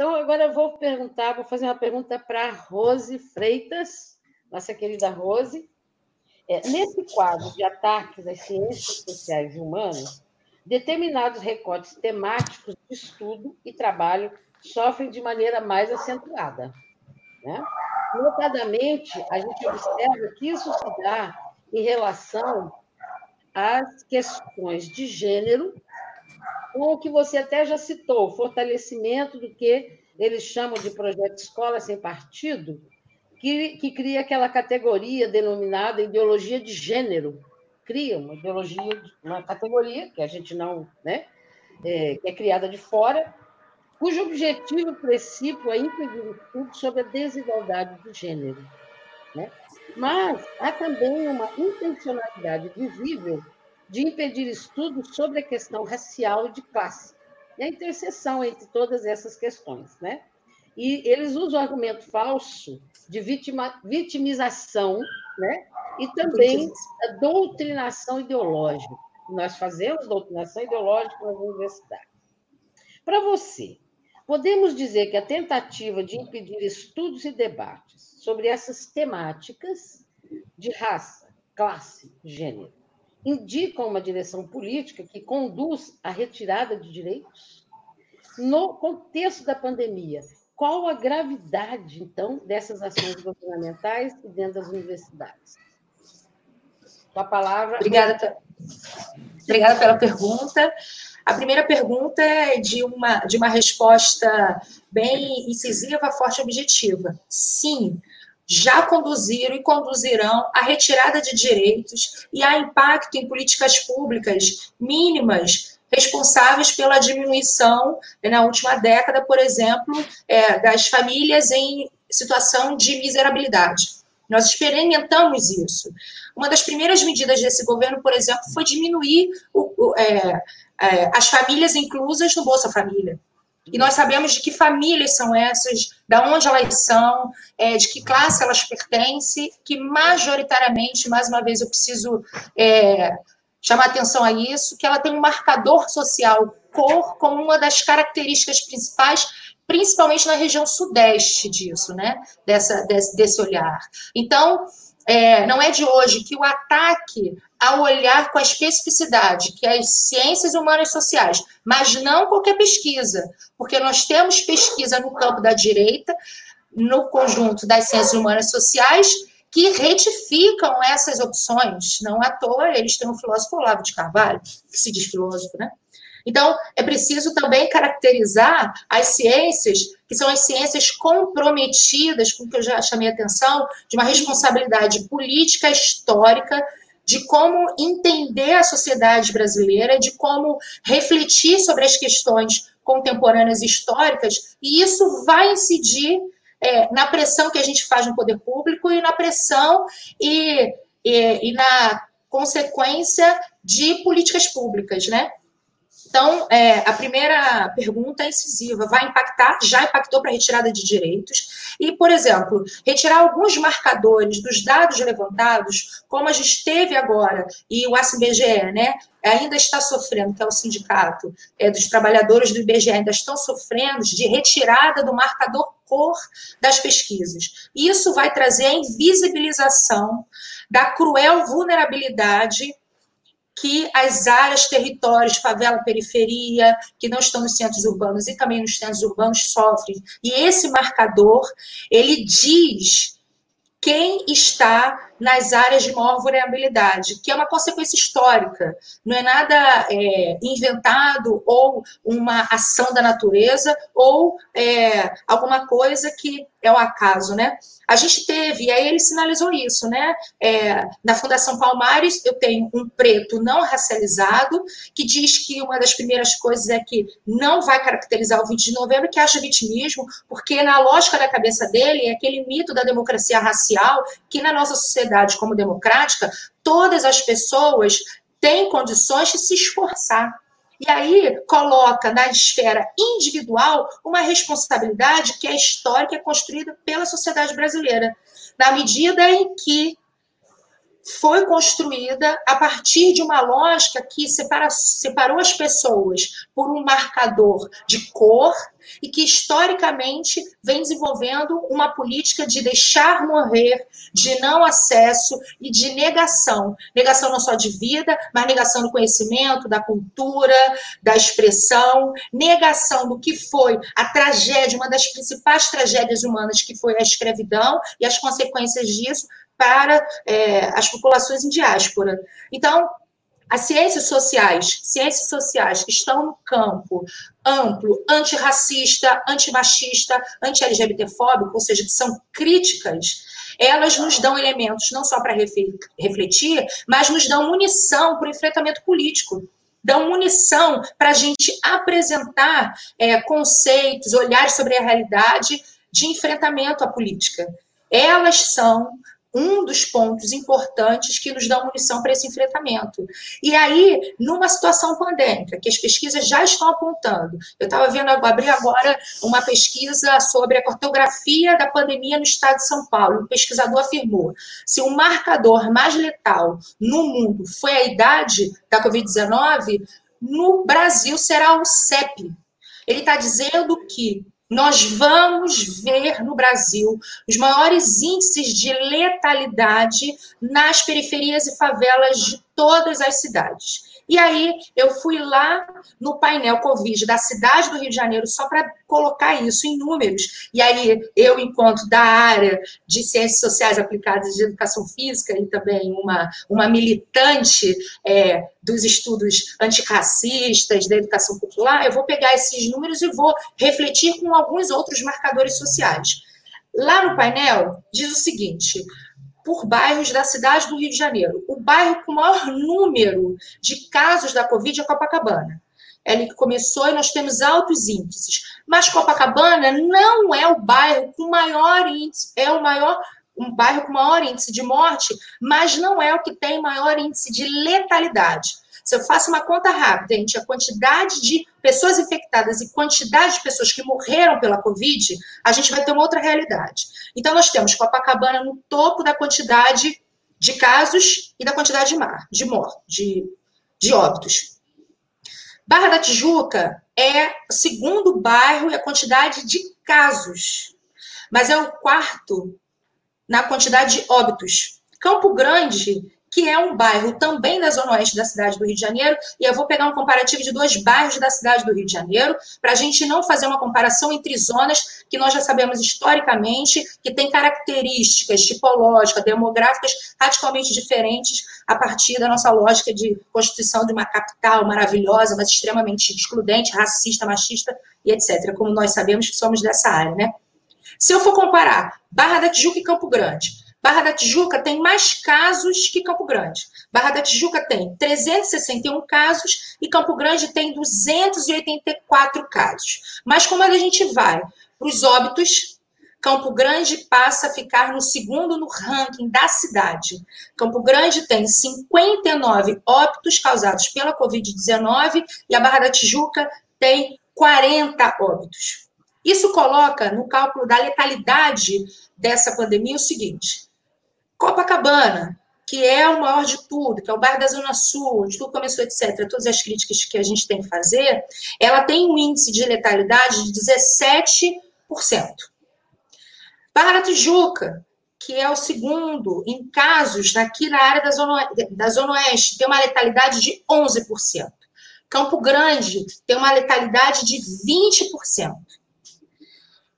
Então, agora eu vou perguntar, vou fazer uma pergunta para Rose Freitas, nossa querida Rose. É, nesse quadro de ataques às ciências sociais e humanas, determinados recortes temáticos de estudo e trabalho sofrem de maneira mais acentuada. Né? Notadamente, a gente observa que isso se dá em relação às questões de gênero com o que você até já citou, fortalecimento do que eles chamam de projeto escola sem partido, que, que cria aquela categoria denominada ideologia de gênero. Cria uma ideologia, uma categoria que a gente não, né, é, que é criada de fora, cujo objetivo princípio é impedir o estudo sobre a desigualdade de gênero. Né? Mas há também uma intencionalidade visível de impedir estudos sobre a questão racial e de classe. e a interseção entre todas essas questões. Né? E eles usam o argumento falso de vitima, vitimização né? e também a doutrinação ideológica. Nós fazemos doutrinação ideológica nas universidades. Para você, podemos dizer que a tentativa de impedir estudos e debates sobre essas temáticas de raça, classe, gênero, indicam uma direção política que conduz à retirada de direitos? No contexto da pandemia, qual a gravidade, então, dessas ações governamentais e dentro das universidades? A palavra. Obrigada, Obrigada pela pergunta. A primeira pergunta é de uma, de uma resposta bem incisiva, forte e objetiva. Sim, já conduziram e conduzirão à retirada de direitos e a impacto em políticas públicas mínimas responsáveis pela diminuição, na última década, por exemplo, é, das famílias em situação de miserabilidade. Nós experimentamos isso. Uma das primeiras medidas desse governo, por exemplo, foi diminuir o, o, é, é, as famílias inclusas no Bolsa Família. E nós sabemos de que famílias são essas, de onde elas são, é, de que classe elas pertencem, que majoritariamente, mais uma vez eu preciso é, chamar atenção a isso, que ela tem um marcador social, cor, como uma das características principais, principalmente na região sudeste disso, né? Dessa, desse, desse olhar. Então, é, não é de hoje que o ataque ao olhar com a especificidade, que as ciências humanas sociais, mas não qualquer pesquisa, porque nós temos pesquisa no campo da direita, no conjunto das ciências humanas sociais, que retificam essas opções. Não à toa, eles têm um filósofo Olavo de Carvalho, que se diz filósofo, né? Então, é preciso também caracterizar as ciências, que são as ciências comprometidas, com que eu já chamei a atenção, de uma responsabilidade política, histórica, de como entender a sociedade brasileira, de como refletir sobre as questões contemporâneas históricas, e isso vai incidir é, na pressão que a gente faz no poder público e na pressão e, e, e na consequência de políticas públicas, né? Então, é, a primeira pergunta é incisiva: vai impactar? Já impactou para a retirada de direitos? E, por exemplo, retirar alguns marcadores dos dados levantados, como a gente teve agora, e o ACBGE, né, ainda está sofrendo, que é o sindicato é, dos trabalhadores do IBGE, ainda estão sofrendo de retirada do marcador cor das pesquisas. Isso vai trazer a invisibilização da cruel vulnerabilidade que as áreas, territórios, favela, periferia, que não estão nos centros urbanos e também nos centros urbanos sofrem. E esse marcador, ele diz quem está nas áreas de maior vulnerabilidade, que é uma consequência histórica, não é nada é, inventado ou uma ação da natureza ou é, alguma coisa que é o acaso, né? A gente teve, e aí ele sinalizou isso, né? É, na Fundação Palmares, eu tenho um preto não racializado, que diz que uma das primeiras coisas é que não vai caracterizar o 20 de novembro, que acha vitimismo, porque na lógica da cabeça dele é aquele mito da democracia racial, que na nossa sociedade como democrática, todas as pessoas têm condições de se esforçar. E aí coloca na esfera individual uma responsabilidade que é histórica, é construída pela sociedade brasileira, na medida em que foi construída a partir de uma lógica que separa, separou as pessoas por um marcador de cor e que historicamente vem desenvolvendo uma política de deixar morrer, de não acesso e de negação. Negação não só de vida, mas negação do conhecimento, da cultura, da expressão, negação do que foi a tragédia, uma das principais tragédias humanas, que foi a escravidão e as consequências disso para é, as populações em diáspora. Então, as ciências sociais, ciências sociais que estão no campo amplo, antirracista, antimachista, anti-LGBTfóbico, ou seja, que são críticas, elas nos dão elementos não só para refletir, mas nos dão munição para o enfrentamento político. Dão munição para a gente apresentar é, conceitos, olhares sobre a realidade de enfrentamento à política. Elas são um dos pontos importantes que nos dão munição para esse enfrentamento. E aí, numa situação pandêmica, que as pesquisas já estão apontando, eu estava vendo, abri agora uma pesquisa sobre a cartografia da pandemia no estado de São Paulo. Um pesquisador afirmou: se o marcador mais letal no mundo foi a idade da Covid-19, no Brasil será o CEP. Ele está dizendo que nós vamos ver no Brasil os maiores índices de letalidade nas periferias e favelas de todas as cidades. E aí eu fui lá no painel Covid da cidade do Rio de Janeiro só para colocar isso em números. E aí eu, enquanto da área de ciências sociais aplicadas de educação física e também uma, uma militante é, dos estudos antirracistas, da educação popular, eu vou pegar esses números e vou refletir com alguns outros marcadores sociais. Lá no painel diz o seguinte: por bairros da cidade do Rio de Janeiro. O bairro com maior número de casos da Covid é Copacabana. É ali que começou e nós temos altos índices. Mas Copacabana não é o bairro com maior índice, é o maior um bairro com maior índice de morte, mas não é o que tem maior índice de letalidade. Se eu faço uma conta rápida entre a quantidade de pessoas infectadas e quantidade de pessoas que morreram pela Covid, a gente vai ter uma outra realidade. Então, nós temos Copacabana no topo da quantidade de casos e da quantidade de mar, de de, de óbitos. Barra da Tijuca é o segundo bairro e a quantidade de casos, mas é o quarto na quantidade de óbitos. Campo Grande que é um bairro também da zona oeste da cidade do Rio de Janeiro, e eu vou pegar um comparativo de dois bairros da cidade do Rio de Janeiro, para a gente não fazer uma comparação entre zonas que nós já sabemos historicamente que têm características tipológicas, demográficas radicalmente diferentes a partir da nossa lógica de constituição de uma capital maravilhosa, mas extremamente excludente, racista, machista e etc., como nós sabemos que somos dessa área, né? Se eu for comparar Barra da Tijuca e Campo Grande, Barra da Tijuca tem mais casos que Campo Grande. Barra da Tijuca tem 361 casos e Campo Grande tem 284 casos. Mas como a gente vai para os óbitos, Campo Grande passa a ficar no segundo no ranking da cidade. Campo Grande tem 59 óbitos causados pela Covid-19 e a Barra da Tijuca tem 40 óbitos. Isso coloca no cálculo da letalidade dessa pandemia o seguinte: Copacabana, que é o maior de tudo, que é o bairro da Zona Sul, onde tudo começou, etc., todas as críticas que a gente tem que fazer, ela tem um índice de letalidade de 17%. Barra da Tijuca, que é o segundo em casos aqui na área da Zona, da zona Oeste, tem uma letalidade de 11%. Campo Grande tem uma letalidade de 20%.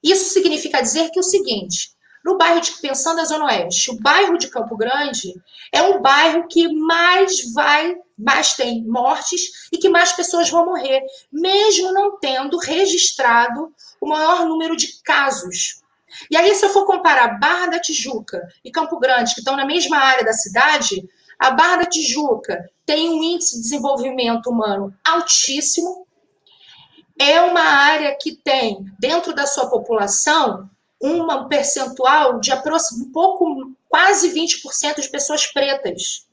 Isso significa dizer que é o seguinte: no bairro de Pensando a Zona Oeste, o bairro de Campo Grande é o bairro que mais vai, mais tem mortes e que mais pessoas vão morrer, mesmo não tendo registrado o maior número de casos. E aí, se eu for comparar Barra da Tijuca e Campo Grande, que estão na mesma área da cidade, a Barra da Tijuca tem um índice de desenvolvimento humano altíssimo, é uma área que tem, dentro da sua população, um percentual de aproximadamente um pouco, quase 20% de pessoas pretas.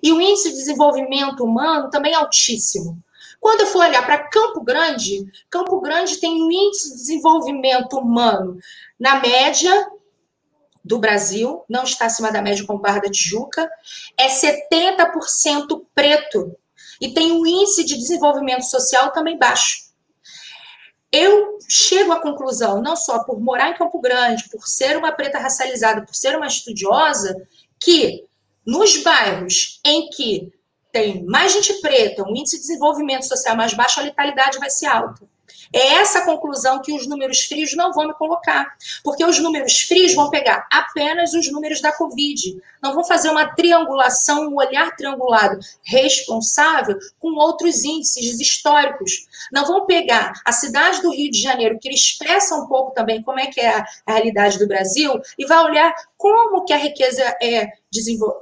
E o índice de desenvolvimento humano também é altíssimo. Quando eu for olhar para Campo Grande, Campo Grande tem um índice de desenvolvimento humano na média do Brasil, não está acima da média como Barra da Tijuca, é 70% preto. E tem um índice de desenvolvimento social também baixo eu chego à conclusão, não só por morar em Campo Grande, por ser uma preta racializada, por ser uma estudiosa, que nos bairros em que tem mais gente preta, um índice de desenvolvimento social mais baixo, a letalidade vai ser alta. É essa conclusão que os números frios não vão me colocar, porque os números frios vão pegar apenas os números da Covid, não vão fazer uma triangulação, um olhar triangulado responsável com outros índices históricos. Não vão pegar a cidade do Rio de Janeiro, que expressa um pouco também como é que é a realidade do Brasil, e vai olhar como que a riqueza é,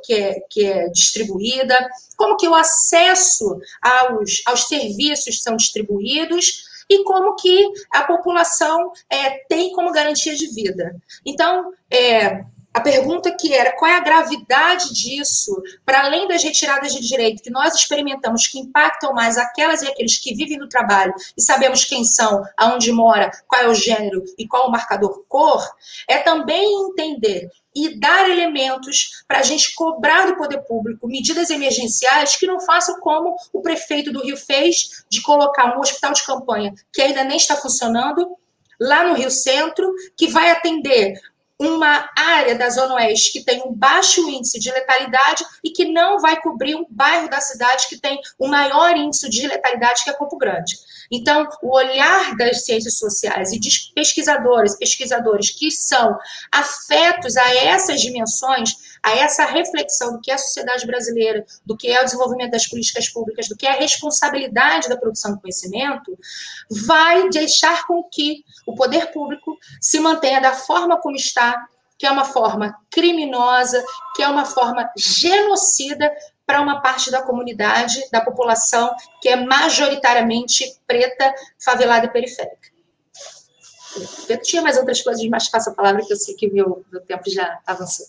que é, que é distribuída, como que o acesso aos, aos serviços são distribuídos, e como que a população é, tem como garantia de vida. Então, é, a pergunta que era qual é a gravidade disso, para além das retiradas de direito que nós experimentamos, que impactam mais aquelas e aqueles que vivem no trabalho e sabemos quem são, aonde mora, qual é o gênero e qual o marcador cor, é também entender e dar elementos para a gente cobrar do poder público medidas emergenciais que não façam como o prefeito do Rio fez, de colocar um hospital de campanha que ainda nem está funcionando lá no Rio Centro, que vai atender uma área da Zona Oeste que tem um baixo índice de letalidade e que não vai cobrir um bairro da cidade que tem o maior índice de letalidade, que é Campo Grande. Então, o olhar das ciências sociais e de pesquisadores, pesquisadores que são afetos a essas dimensões, a essa reflexão do que é a sociedade brasileira, do que é o desenvolvimento das políticas públicas, do que é a responsabilidade da produção do conhecimento, vai deixar com que o poder público se mantenha da forma como está, que é uma forma criminosa, que é uma forma genocida para uma parte da comunidade, da população que é majoritariamente preta, favelada e periférica. Eu tinha mais outras coisas, mas faço a palavra que eu sei que meu, meu tempo já avançou.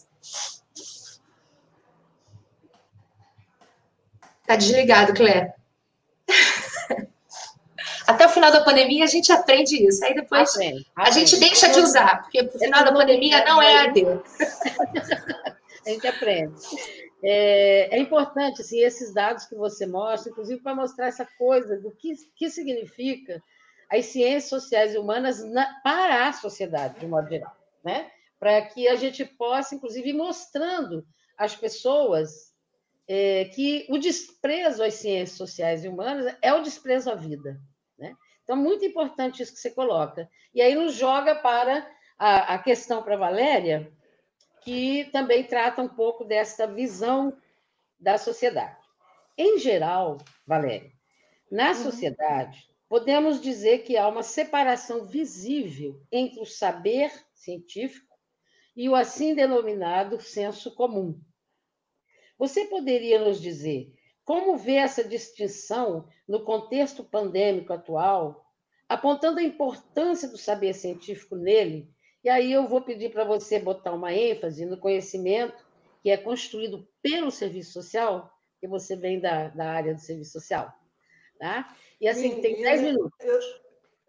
Tá desligado, Clé. Até o final da pandemia a gente aprende isso. Aí depois aprende, aprende. a gente deixa de usar, porque o final da pandemia não é AD. a gente aprende. É, é, importante assim, esses dados que você mostra, inclusive para mostrar essa coisa do que, que significa as ciências sociais e humanas na, para a sociedade, de modo geral. Né? Para que a gente possa, inclusive, ir mostrando às pessoas é, que o desprezo às ciências sociais e humanas é o desprezo à vida. Né? Então, muito importante isso que você coloca. E aí nos joga para a, a questão para a Valéria, que também trata um pouco dessa visão da sociedade. Em geral, Valéria, na uhum. sociedade, podemos dizer que há uma separação visível entre o saber científico e o assim denominado senso comum. Você poderia nos dizer como vê essa distinção no contexto pandêmico atual, apontando a importância do saber científico nele? E aí eu vou pedir para você botar uma ênfase no conhecimento que é construído pelo serviço social, que você vem da, da área do serviço social. Tá? E assim, tem 10 minutos. Eu,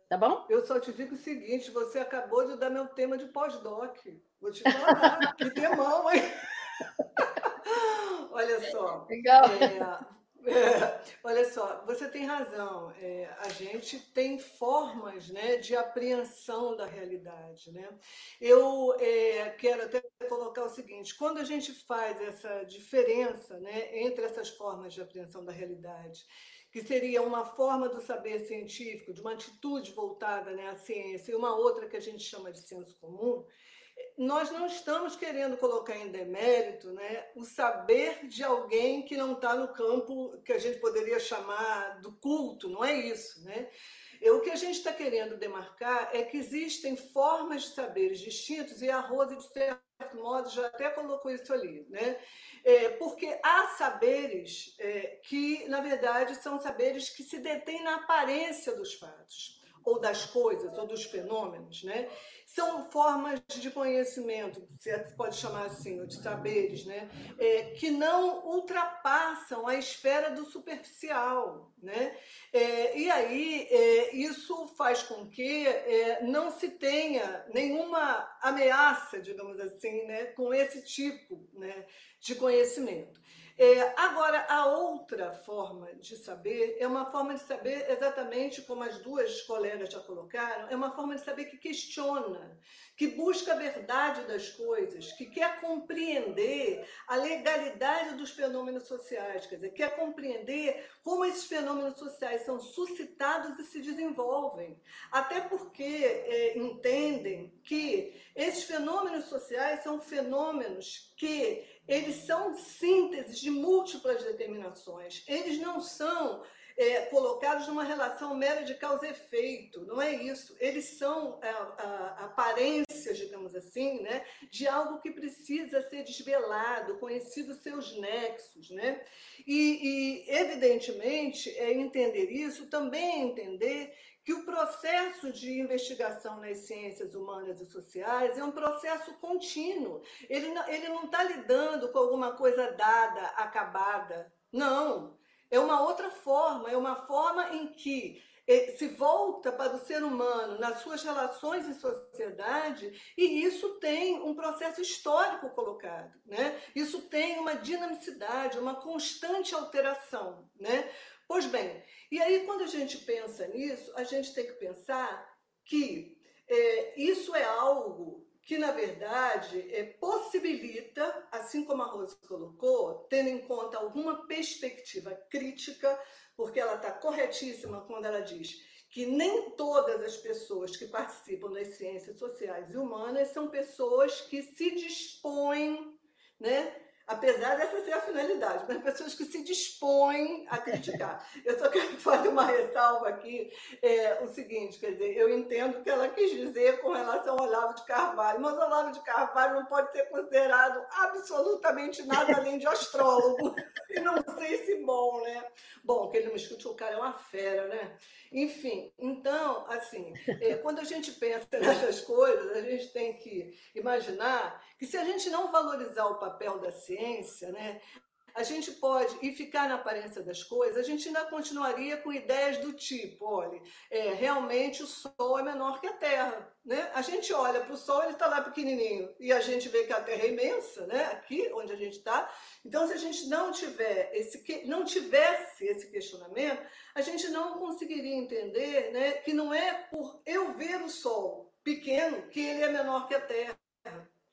tá bom? Eu só te digo o seguinte: você acabou de dar meu tema de pós-doc. Vou te falar, que temão, hein? Olha só. Legal. É, é, olha só, você tem razão. É, a gente tem formas né, de apreensão da realidade. Né? Eu é, quero até colocar o seguinte: quando a gente faz essa diferença né, entre essas formas de apreensão da realidade, que seria uma forma do saber científico, de uma atitude voltada né, à ciência, e uma outra que a gente chama de senso comum, nós não estamos querendo colocar em demérito né, o saber de alguém que não está no campo que a gente poderia chamar do culto, não é isso. Né? E o que a gente está querendo demarcar é que existem formas de saberes distintos, e a Rose, de certo modo, já até colocou isso ali, né? É, porque há saberes é, que, na verdade, são saberes que se detêm na aparência dos fatos, ou das coisas, ou dos fenômenos, né? São formas de conhecimento, se pode chamar assim, ou de saberes, né? É, que não ultrapassam a esfera do superficial. Né? É, e aí é, isso faz com que é, não se tenha nenhuma ameaça, digamos assim, né, com esse tipo né, de conhecimento. É, agora, a outra forma de saber é uma forma de saber exatamente como as duas colegas já colocaram, é uma forma de saber que questiona, que busca a verdade das coisas, que quer compreender a legalidade dos fenômenos sociais, quer dizer, quer compreender como esses fenômenos sociais são suscitados e se desenvolvem. Até porque é, entendem que esses fenômenos sociais são fenômenos que eles são sínteses de múltiplas determinações. Eles não são é, colocados numa relação mera de causa e efeito. Não é isso. Eles são a, a, aparências, digamos assim, né, de algo que precisa ser desvelado, conhecido seus nexos. Né? E, e, evidentemente, é entender isso também é entender que o processo de investigação nas ciências humanas e sociais é um processo contínuo. Ele não, ele não está lidando com alguma coisa dada, acabada. Não. É uma outra forma, é uma forma em que eh, se volta para o ser humano nas suas relações em sociedade e isso tem um processo histórico colocado, né? Isso tem uma dinamicidade, uma constante alteração, né? Pois bem, e aí quando a gente pensa nisso, a gente tem que pensar que é, isso é algo que, na verdade, é, possibilita, assim como a Rose colocou, tendo em conta alguma perspectiva crítica, porque ela está corretíssima quando ela diz que nem todas as pessoas que participam das ciências sociais e humanas são pessoas que se dispõem né, apesar dessa ser a finalidade, mas pessoas que se dispõem a criticar. Eu só quero fazer uma ressalva aqui, é, o seguinte, quer dizer, eu entendo o que ela quis dizer com relação ao Olavo de Carvalho, mas o Olavo de Carvalho não pode ser considerado absolutamente nada além de astrólogo, e não sei se bom, né? Bom, que ele não escute, o cara é uma fera, né? Enfim, então, assim, é, quando a gente pensa nessas coisas, a gente tem que imaginar que se a gente não valorizar o papel da ciência, né, a gente pode, e ficar na aparência das coisas, a gente ainda continuaria com ideias do tipo, olha, é, realmente o Sol é menor que a Terra. Né? A gente olha para o Sol, ele está lá pequenininho, e a gente vê que a Terra é imensa, né? aqui onde a gente está. Então, se a gente não, tiver esse, não tivesse esse questionamento, a gente não conseguiria entender né, que não é por eu ver o Sol pequeno que ele é menor que a Terra.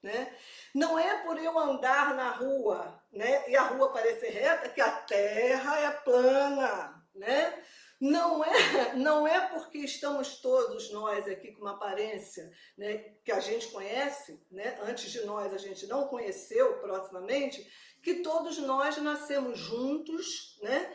Né? Não é por eu andar na rua né, e a rua parecer reta que a terra é plana. Né? Não é, não é porque estamos todos nós aqui com uma aparência né, que a gente conhece, né, antes de nós a gente não conheceu proximamente, que todos nós nascemos juntos né,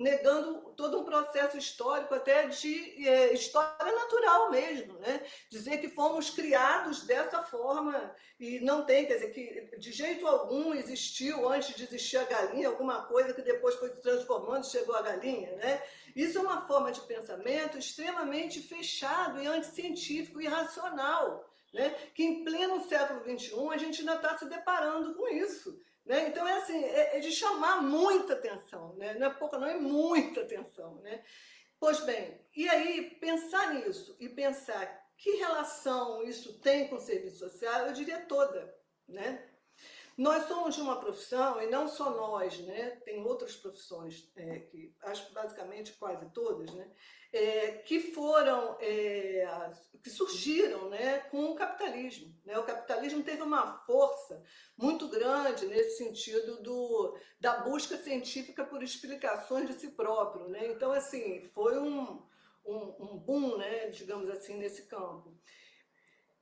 negando todo um processo histórico, até de é, história natural mesmo. Né? Dizer que fomos criados dessa forma e não tem, quer dizer, que de jeito algum existiu antes de existir a galinha, alguma coisa que depois foi se transformando e chegou a galinha. Né? Isso é uma forma de pensamento extremamente fechado e anticientífico e irracional né? que em pleno século XXI a gente ainda está se deparando com isso. Né? Então, é assim, é, é, de chamar muita atenção, né? não é pouca, não é muita atenção. Né? Pois bem, e aí pensar nisso e pensar que relação isso tem com o serviço social, eu diria toda. Né? Nós somos de uma profissão, e não só nós, né? tem outras profissões, é, que acho basicamente quase todas, né? É, que foram, é, que surgiram né, com o capitalismo. Né? O capitalismo teve uma força muito grande nesse sentido do, da busca científica por explicações de si próprio. Né? Então, assim, foi um, um, um boom, né, digamos assim, nesse campo.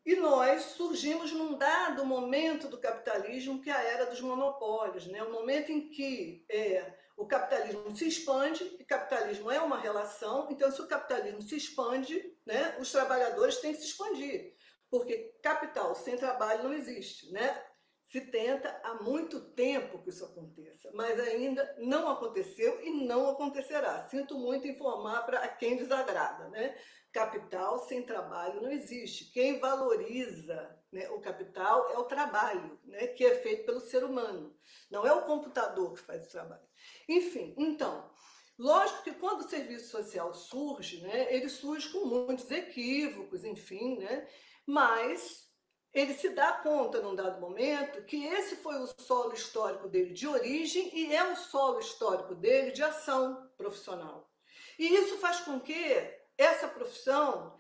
E nós surgimos num dado momento do capitalismo, que é a era dos monopólios, né? o momento em que é, o capitalismo se expande, e capitalismo é uma relação, então se o capitalismo se expande, né, os trabalhadores têm que se expandir, porque capital sem trabalho não existe. Né? Se tenta há muito tempo que isso aconteça, mas ainda não aconteceu e não acontecerá. Sinto muito informar para quem desagrada. Né? Capital sem trabalho não existe. Quem valoriza né, o capital é o trabalho, né, que é feito pelo ser humano. Não é o computador que faz o trabalho. Enfim, então, lógico que quando o serviço social surge, né, ele surge com muitos equívocos, enfim, né, mas ele se dá conta num dado momento que esse foi o solo histórico dele de origem e é o solo histórico dele de ação profissional. E isso faz com que essa profissão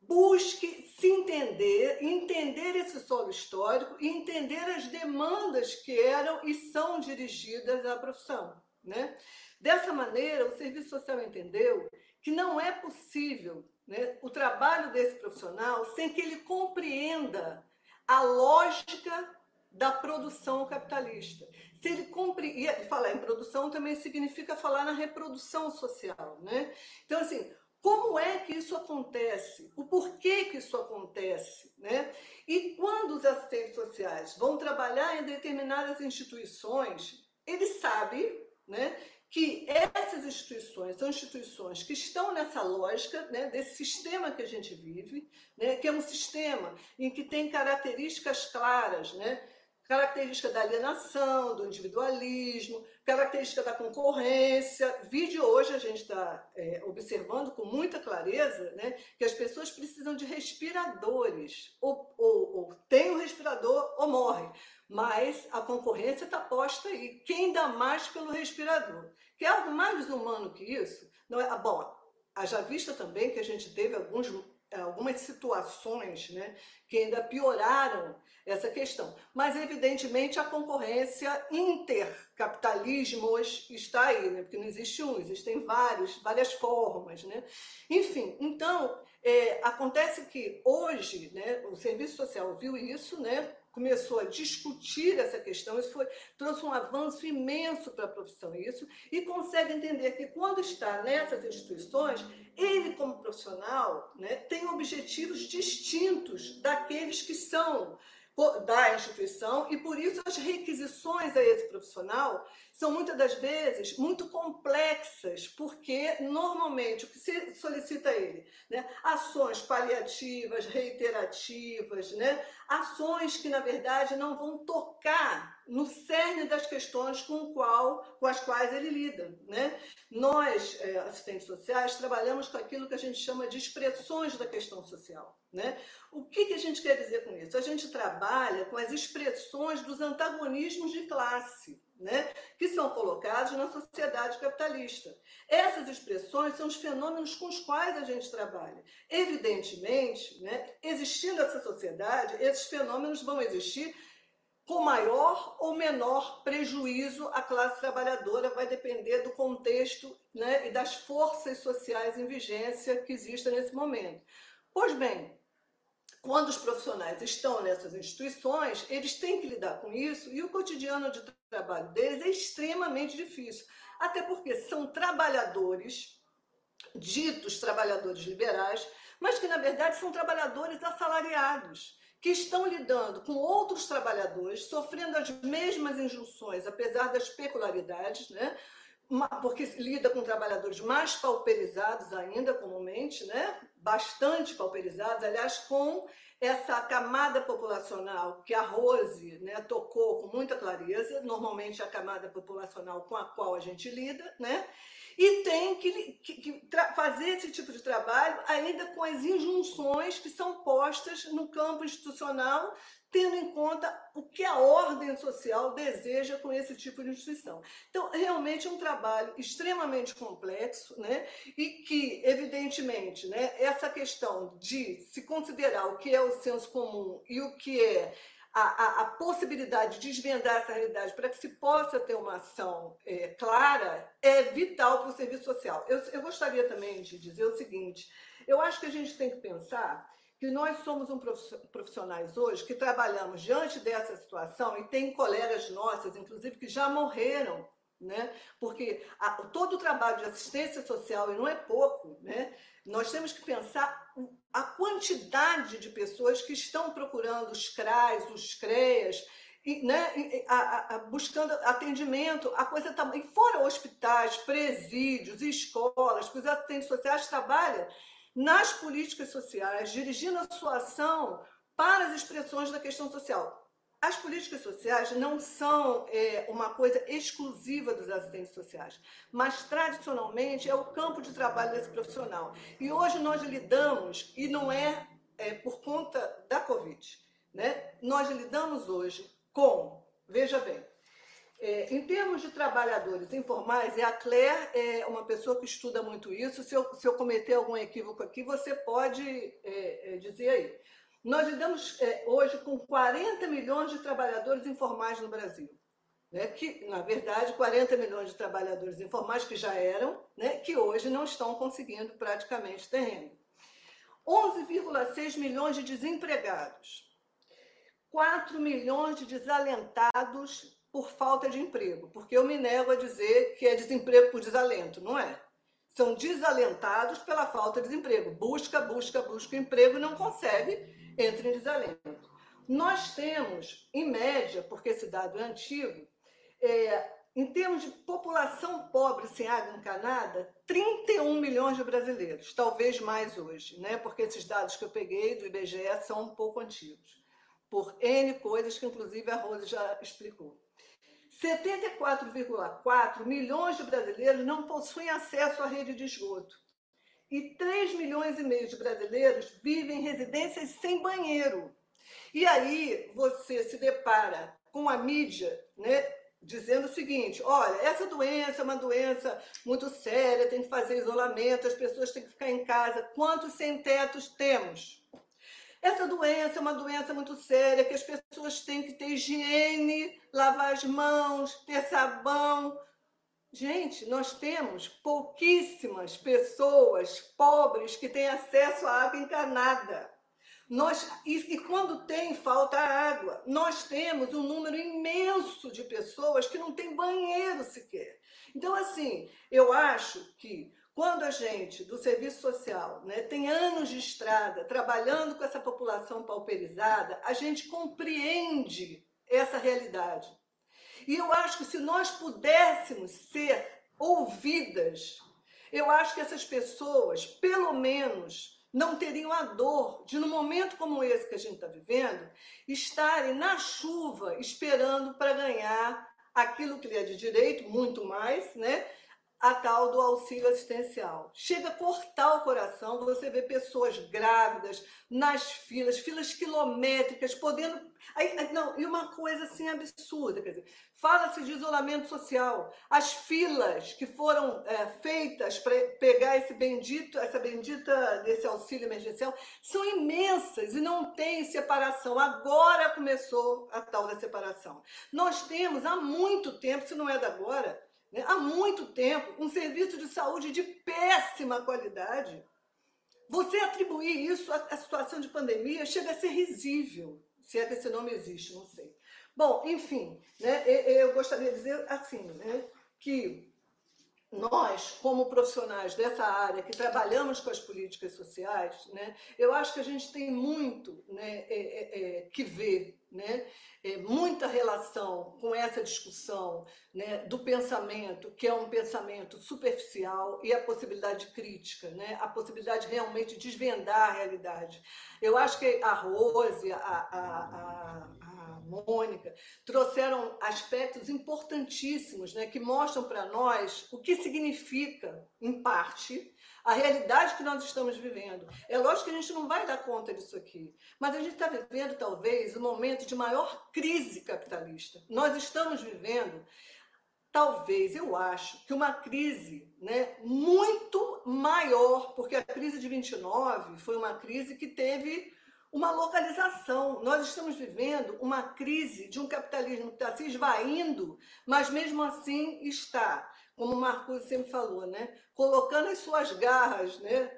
busque se entender, entender esse solo histórico e entender as demandas que eram e são dirigidas à profissão. Né? Dessa maneira, o Serviço Social entendeu que não é possível né, o trabalho desse profissional sem que ele compreenda a lógica da produção capitalista, se ele compreende, falar em produção também significa falar na reprodução social, né? Então, assim, como é que isso acontece? O porquê que isso acontece? Né? E quando os assistentes sociais vão trabalhar em determinadas instituições, ele sabe né, que essas instituições são instituições que estão nessa lógica né, desse sistema que a gente vive, né, que é um sistema em que tem características claras, né, característica da alienação, do individualismo, característica da concorrência. Vídeo hoje a gente está é, observando com muita clareza né, que as pessoas precisam de respiradores. Ou, ou, ou tem o um respirador ou morre. Mas a concorrência está posta aí. Quem dá mais pelo respirador? Que é algo mais desumano que isso? Não é? Ah, bom, haja vista também que a gente teve alguns algumas situações né, que ainda pioraram essa questão. Mas, evidentemente, a concorrência intercapitalismos está aí, né, porque não existe um, existem vários, várias formas. Né? Enfim, então, é, acontece que hoje né, o Serviço Social viu isso, né, começou a discutir essa questão, isso foi, trouxe um avanço imenso para a profissão, isso, e consegue entender que quando está nessas instituições, ele, como profissional, né, tem objetivos distintos daqueles que são da instituição e por isso as requisições a esse profissional são muitas das vezes muito complexas, porque normalmente o que se solicita a ele, né, ações paliativas, reiterativas, né, ações que na verdade não vão tocar no cerne das questões com, qual, com as quais ele lida. Né? Nós, é, assistentes sociais, trabalhamos com aquilo que a gente chama de expressões da questão social. Né? O que, que a gente quer dizer com isso? A gente trabalha com as expressões dos antagonismos de classe. Né, que são colocados na sociedade capitalista. Essas expressões são os fenômenos com os quais a gente trabalha. Evidentemente, né, existindo essa sociedade, esses fenômenos vão existir com maior ou menor prejuízo à classe trabalhadora, vai depender do contexto né, e das forças sociais em vigência que existem nesse momento. Pois bem, quando os profissionais estão nessas instituições, eles têm que lidar com isso e o cotidiano de trabalho deles é extremamente difícil. Até porque são trabalhadores, ditos trabalhadores liberais, mas que na verdade são trabalhadores assalariados, que estão lidando com outros trabalhadores, sofrendo as mesmas injunções, apesar das peculiaridades, né? Porque lida com trabalhadores mais pauperizados ainda, comumente, né? bastante pauperizados, aliás, com essa camada populacional que a Rose né, tocou com muita clareza, normalmente a camada populacional com a qual a gente lida, né? e tem que, que, que fazer esse tipo de trabalho ainda com as injunções que são postas no campo institucional, tendo em conta o que a ordem social deseja com esse tipo de instituição. Então, realmente é um trabalho extremamente complexo, né? e que, evidentemente, né, essa questão de se considerar o que é o senso comum e o que é a, a, a, possibilidade de desvendar essa realidade para que se possa ter uma ação é, clara é vital para o serviço social. Eu, eu gostaria também de dizer o seguinte: eu acho que a gente tem que pensar que nós somos um profissionais hoje que trabalhamos diante dessa situação e tem colegas nossas, inclusive, que já morreram né? Porque a, todo o trabalho de assistência social, e não é pouco, né? nós temos que pensar a quantidade de pessoas que estão procurando os CRAs, os CREAS, e, né, a, a, buscando atendimento, a coisa está. E fora hospitais, presídios, escolas, porque os assistentes sociais trabalham nas políticas sociais, dirigindo a sua ação para as expressões da questão social. As políticas sociais não são é, uma coisa exclusiva dos assistentes sociais, mas tradicionalmente é o campo de trabalho desse profissional. E hoje nós lidamos, e não é, é por conta da Covid, né? nós lidamos hoje com, veja bem, é, em termos de trabalhadores informais, e a Claire é uma pessoa que estuda muito isso, se eu, se eu cometer algum equívoco aqui, você pode é, é dizer aí. Nós lidamos é, hoje com 40 milhões de trabalhadores informais no Brasil. Né, que, na verdade, 40 milhões de trabalhadores informais que já eram, né, que hoje não estão conseguindo praticamente ter renda. 11,6 milhões de desempregados, 4 milhões de desalentados por falta de emprego, porque eu me nego a dizer que é desemprego por desalento, não é? São desalentados pela falta de desemprego. Busca, busca, busca emprego e não consegue, entra em desalento. Nós temos, em média, porque esse dado é antigo, é, em termos de população pobre sem água encanada, 31 milhões de brasileiros, talvez mais hoje, né? porque esses dados que eu peguei do IBGE são um pouco antigos, por N coisas que, inclusive, a Rose já explicou. 74,4 milhões de brasileiros não possuem acesso à rede de esgoto. E 3 milhões e meio de brasileiros vivem em residências sem banheiro. E aí você se depara com a mídia né, dizendo o seguinte: olha, essa doença é uma doença muito séria, tem que fazer isolamento, as pessoas têm que ficar em casa. Quantos sem-tetos temos? Essa doença é uma doença muito séria, que as pessoas têm que ter higiene, lavar as mãos, ter sabão. Gente, nós temos pouquíssimas pessoas pobres que têm acesso à água encanada. Nós, e, e, quando tem falta água, nós temos um número imenso de pessoas que não tem banheiro sequer. Então, assim, eu acho que quando a gente do serviço social né, tem anos de estrada trabalhando com essa população pauperizada, a gente compreende essa realidade. E eu acho que se nós pudéssemos ser ouvidas, eu acho que essas pessoas, pelo menos, não teriam a dor de, num momento como esse que a gente está vivendo, estarem na chuva esperando para ganhar aquilo que lhe é de direito, muito mais, né? A tal do auxílio assistencial. Chega a cortar o coração, você vê pessoas grávidas nas filas, filas quilométricas, podendo. Aí, não, e uma coisa assim absurda, quer dizer, fala-se de isolamento social. As filas que foram é, feitas para pegar esse bendito, essa bendita desse auxílio emergencial, são imensas e não tem separação. Agora começou a tal da separação. Nós temos há muito tempo, se não é da agora, né, há muito tempo, um serviço de saúde de péssima qualidade. Você atribuir isso à, situação de pandemia chega a ser risível, se é que esse nome existe, não sei. Bom, enfim, né, eu gostaria de dizer assim, né, que nós, como profissionais dessa área que trabalhamos com as políticas sociais, né, eu acho que a gente tem muito né, é, é, é, que ver, né, é, muita relação com essa discussão né, do pensamento, que é um pensamento superficial, e a possibilidade crítica, né, a possibilidade realmente de desvendar a realidade. Eu acho que a Rose, a, a, a Mônica, trouxeram aspectos importantíssimos né, que mostram para nós o que significa, em parte, a realidade que nós estamos vivendo. É lógico que a gente não vai dar conta disso aqui, mas a gente está vivendo, talvez, o um momento de maior crise capitalista. Nós estamos vivendo, talvez, eu acho, que uma crise né, muito maior, porque a crise de 29 foi uma crise que teve uma localização. Nós estamos vivendo uma crise de um capitalismo que está se esvaindo, mas mesmo assim está, como o Marcos sempre falou, né? colocando as suas garras né?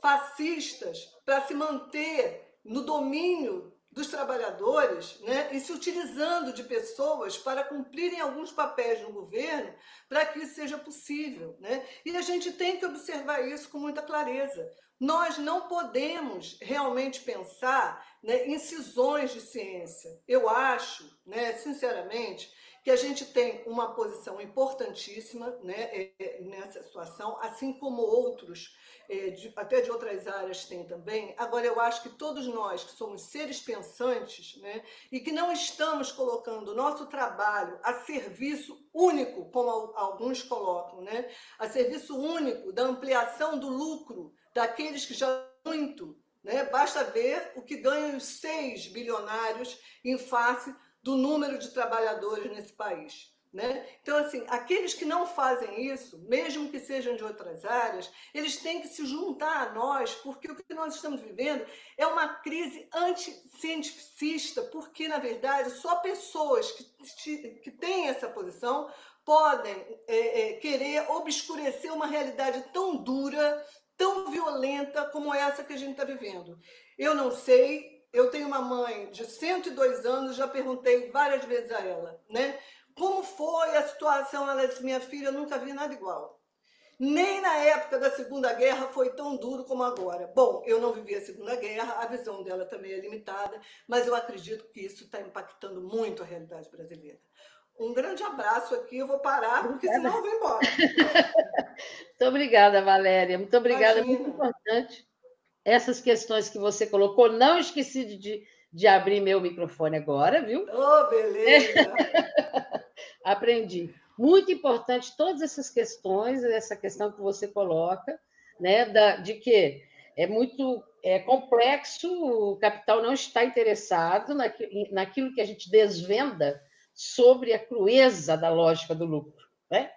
fascistas para se manter no domínio dos trabalhadores né, e se utilizando de pessoas para cumprirem alguns papéis no governo para que isso seja possível. Né? E a gente tem que observar isso com muita clareza. Nós não podemos realmente pensar né, em cisões de ciência. Eu acho, né, sinceramente, que a gente tem uma posição importantíssima né, é, é, nessa situação, assim como outros, é, até de outras áreas, têm também. Agora, eu acho que todos nós que somos seres pensantes né, e que não estamos colocando o nosso trabalho a serviço único, como alguns colocam, né, a serviço único da ampliação do lucro daqueles que já muito. Né? Basta ver o que ganham os seis bilionários em face do número de trabalhadores nesse país. Né? Então, assim, aqueles que não fazem isso, mesmo que sejam de outras áreas, eles têm que se juntar a nós, porque o que nós estamos vivendo é uma crise anticientificista, porque, na verdade, só pessoas que, que têm essa posição podem é, é, querer obscurecer uma realidade tão dura, tão violenta como essa que a gente está vivendo. Eu não sei, eu tenho uma mãe de 102 anos, já perguntei várias vezes a ela, né? como foi a situação. Ela disse: minha filha, eu nunca vi nada igual. Nem na época da Segunda Guerra foi tão duro como agora. Bom, eu não vivi a Segunda Guerra, a visão dela também é limitada, mas eu acredito que isso está impactando muito a realidade brasileira. Um grande abraço aqui, eu vou parar, porque senão eu vou embora. Muito obrigada, Valéria. Muito obrigada, Imagina. muito importante. Essas questões que você colocou, não esqueci de, de abrir meu microfone agora, viu? Oh, beleza! Aprendi. Muito importante todas essas questões, essa questão que você coloca, né, da, de que é muito é complexo, o capital não está interessado naquilo que a gente desvenda sobre a crueza da lógica do lucro. Né?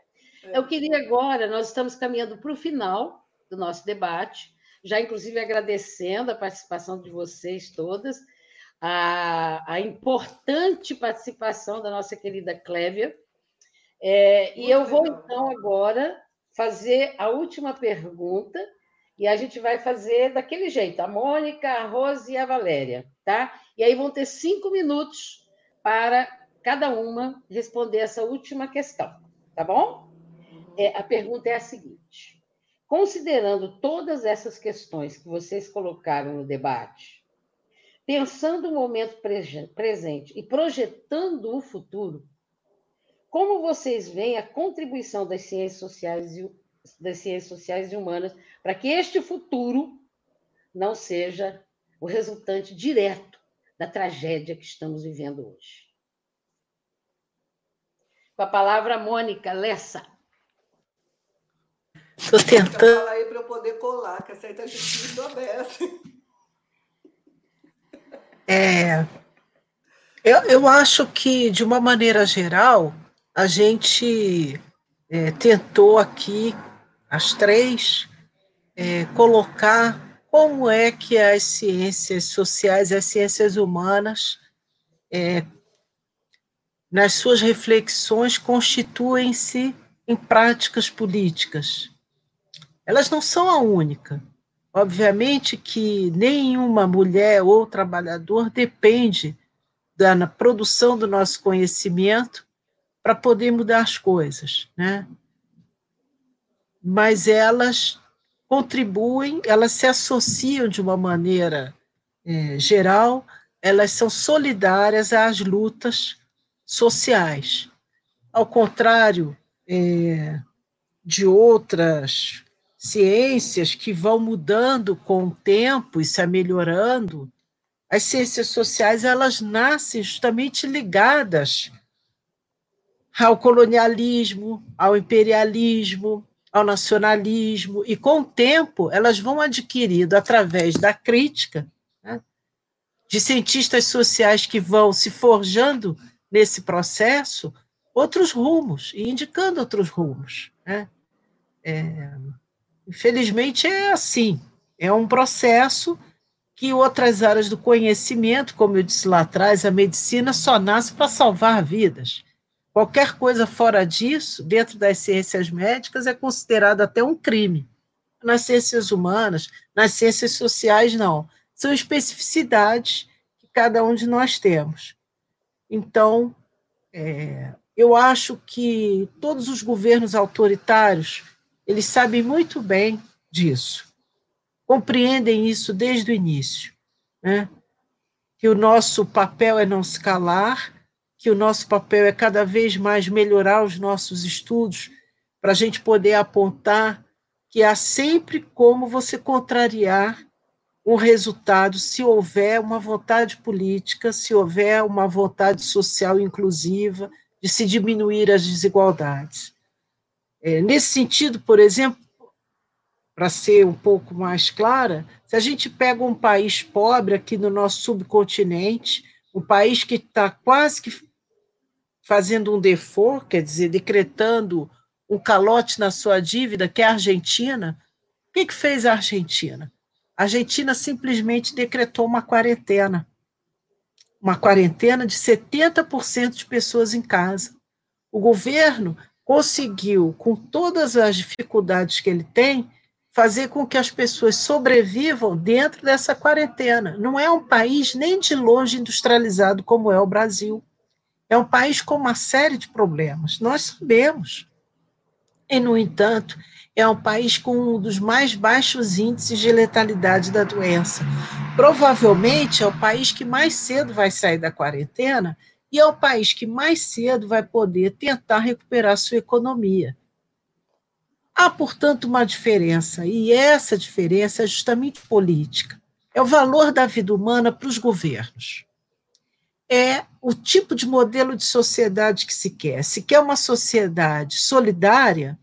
É. Eu queria agora, nós estamos caminhando para o final do nosso debate, já inclusive agradecendo a participação de vocês todas, a, a importante participação da nossa querida Clévia. É, e eu vou, então, agora fazer a última pergunta, e a gente vai fazer daquele jeito, a Mônica, a Rose e a Valéria, tá? E aí vão ter cinco minutos para cada uma responder essa última questão, tá bom? É, a pergunta é a seguinte: considerando todas essas questões que vocês colocaram no debate, pensando o momento presente e projetando o futuro, como vocês veem a contribuição das ciências sociais e, das ciências sociais e humanas para que este futuro não seja o resultante direto da tragédia que estamos vivendo hoje? Com a palavra, Mônica Lessa. Estou tentando. Fala aí para eu poder colar, que aí está difícil aberta. É, eu, eu acho que, de uma maneira geral, a gente é, tentou aqui, as três, é, colocar como é que as ciências sociais, as ciências humanas, é, nas suas reflexões, constituem-se em práticas políticas. Elas não são a única. Obviamente que nenhuma mulher ou trabalhador depende da produção do nosso conhecimento para poder mudar as coisas, né? Mas elas contribuem, elas se associam de uma maneira é, geral, elas são solidárias às lutas sociais. Ao contrário é, de outras ciências que vão mudando com o tempo e se melhorando, as ciências sociais elas nascem justamente ligadas ao colonialismo, ao imperialismo, ao nacionalismo, e com o tempo elas vão adquirindo, através da crítica, né, de cientistas sociais que vão se forjando nesse processo outros rumos e indicando outros rumos. Né? É, infelizmente é assim, é um processo que outras áreas do conhecimento, como eu disse lá atrás, a medicina só nasce para salvar vidas. Qualquer coisa fora disso, dentro das ciências médicas, é considerado até um crime. Nas ciências humanas, nas ciências sociais, não. São especificidades que cada um de nós temos. Então, é, eu acho que todos os governos autoritários eles sabem muito bem disso, compreendem isso desde o início, né? que o nosso papel é não se calar, que o nosso papel é cada vez mais melhorar os nossos estudos para a gente poder apontar que há sempre como você contrariar um resultado se houver uma vontade política, se houver uma vontade social inclusiva de se diminuir as desigualdades. É, nesse sentido, por exemplo, para ser um pouco mais clara, se a gente pega um país pobre aqui no nosso subcontinente, um país que está quase que fazendo um default, quer dizer, decretando um calote na sua dívida, que é a Argentina, o que, que fez a Argentina? A Argentina simplesmente decretou uma quarentena. Uma quarentena de 70% de pessoas em casa. O governo conseguiu, com todas as dificuldades que ele tem, fazer com que as pessoas sobrevivam dentro dessa quarentena. Não é um país nem de longe industrializado como é o Brasil. É um país com uma série de problemas, nós sabemos. E, no entanto, é um país com um dos mais baixos índices de letalidade da doença. Provavelmente é o país que mais cedo vai sair da quarentena e é o país que mais cedo vai poder tentar recuperar sua economia. Há, portanto, uma diferença, e essa diferença é justamente política. É o valor da vida humana para os governos. É o tipo de modelo de sociedade que se quer. Se quer uma sociedade solidária,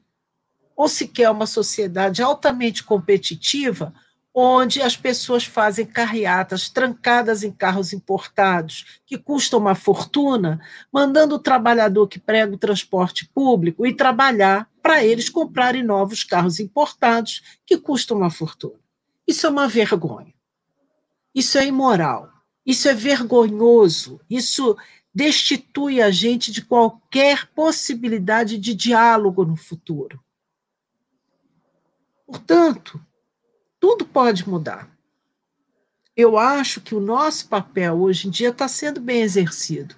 ou se quer uma sociedade altamente competitiva, onde as pessoas fazem carreatas trancadas em carros importados, que custam uma fortuna, mandando o trabalhador que prega o transporte público ir trabalhar para eles comprarem novos carros importados, que custam uma fortuna. Isso é uma vergonha. Isso é imoral. Isso é vergonhoso. Isso destitui a gente de qualquer possibilidade de diálogo no futuro. Portanto, tudo pode mudar. Eu acho que o nosso papel hoje em dia está sendo bem exercido.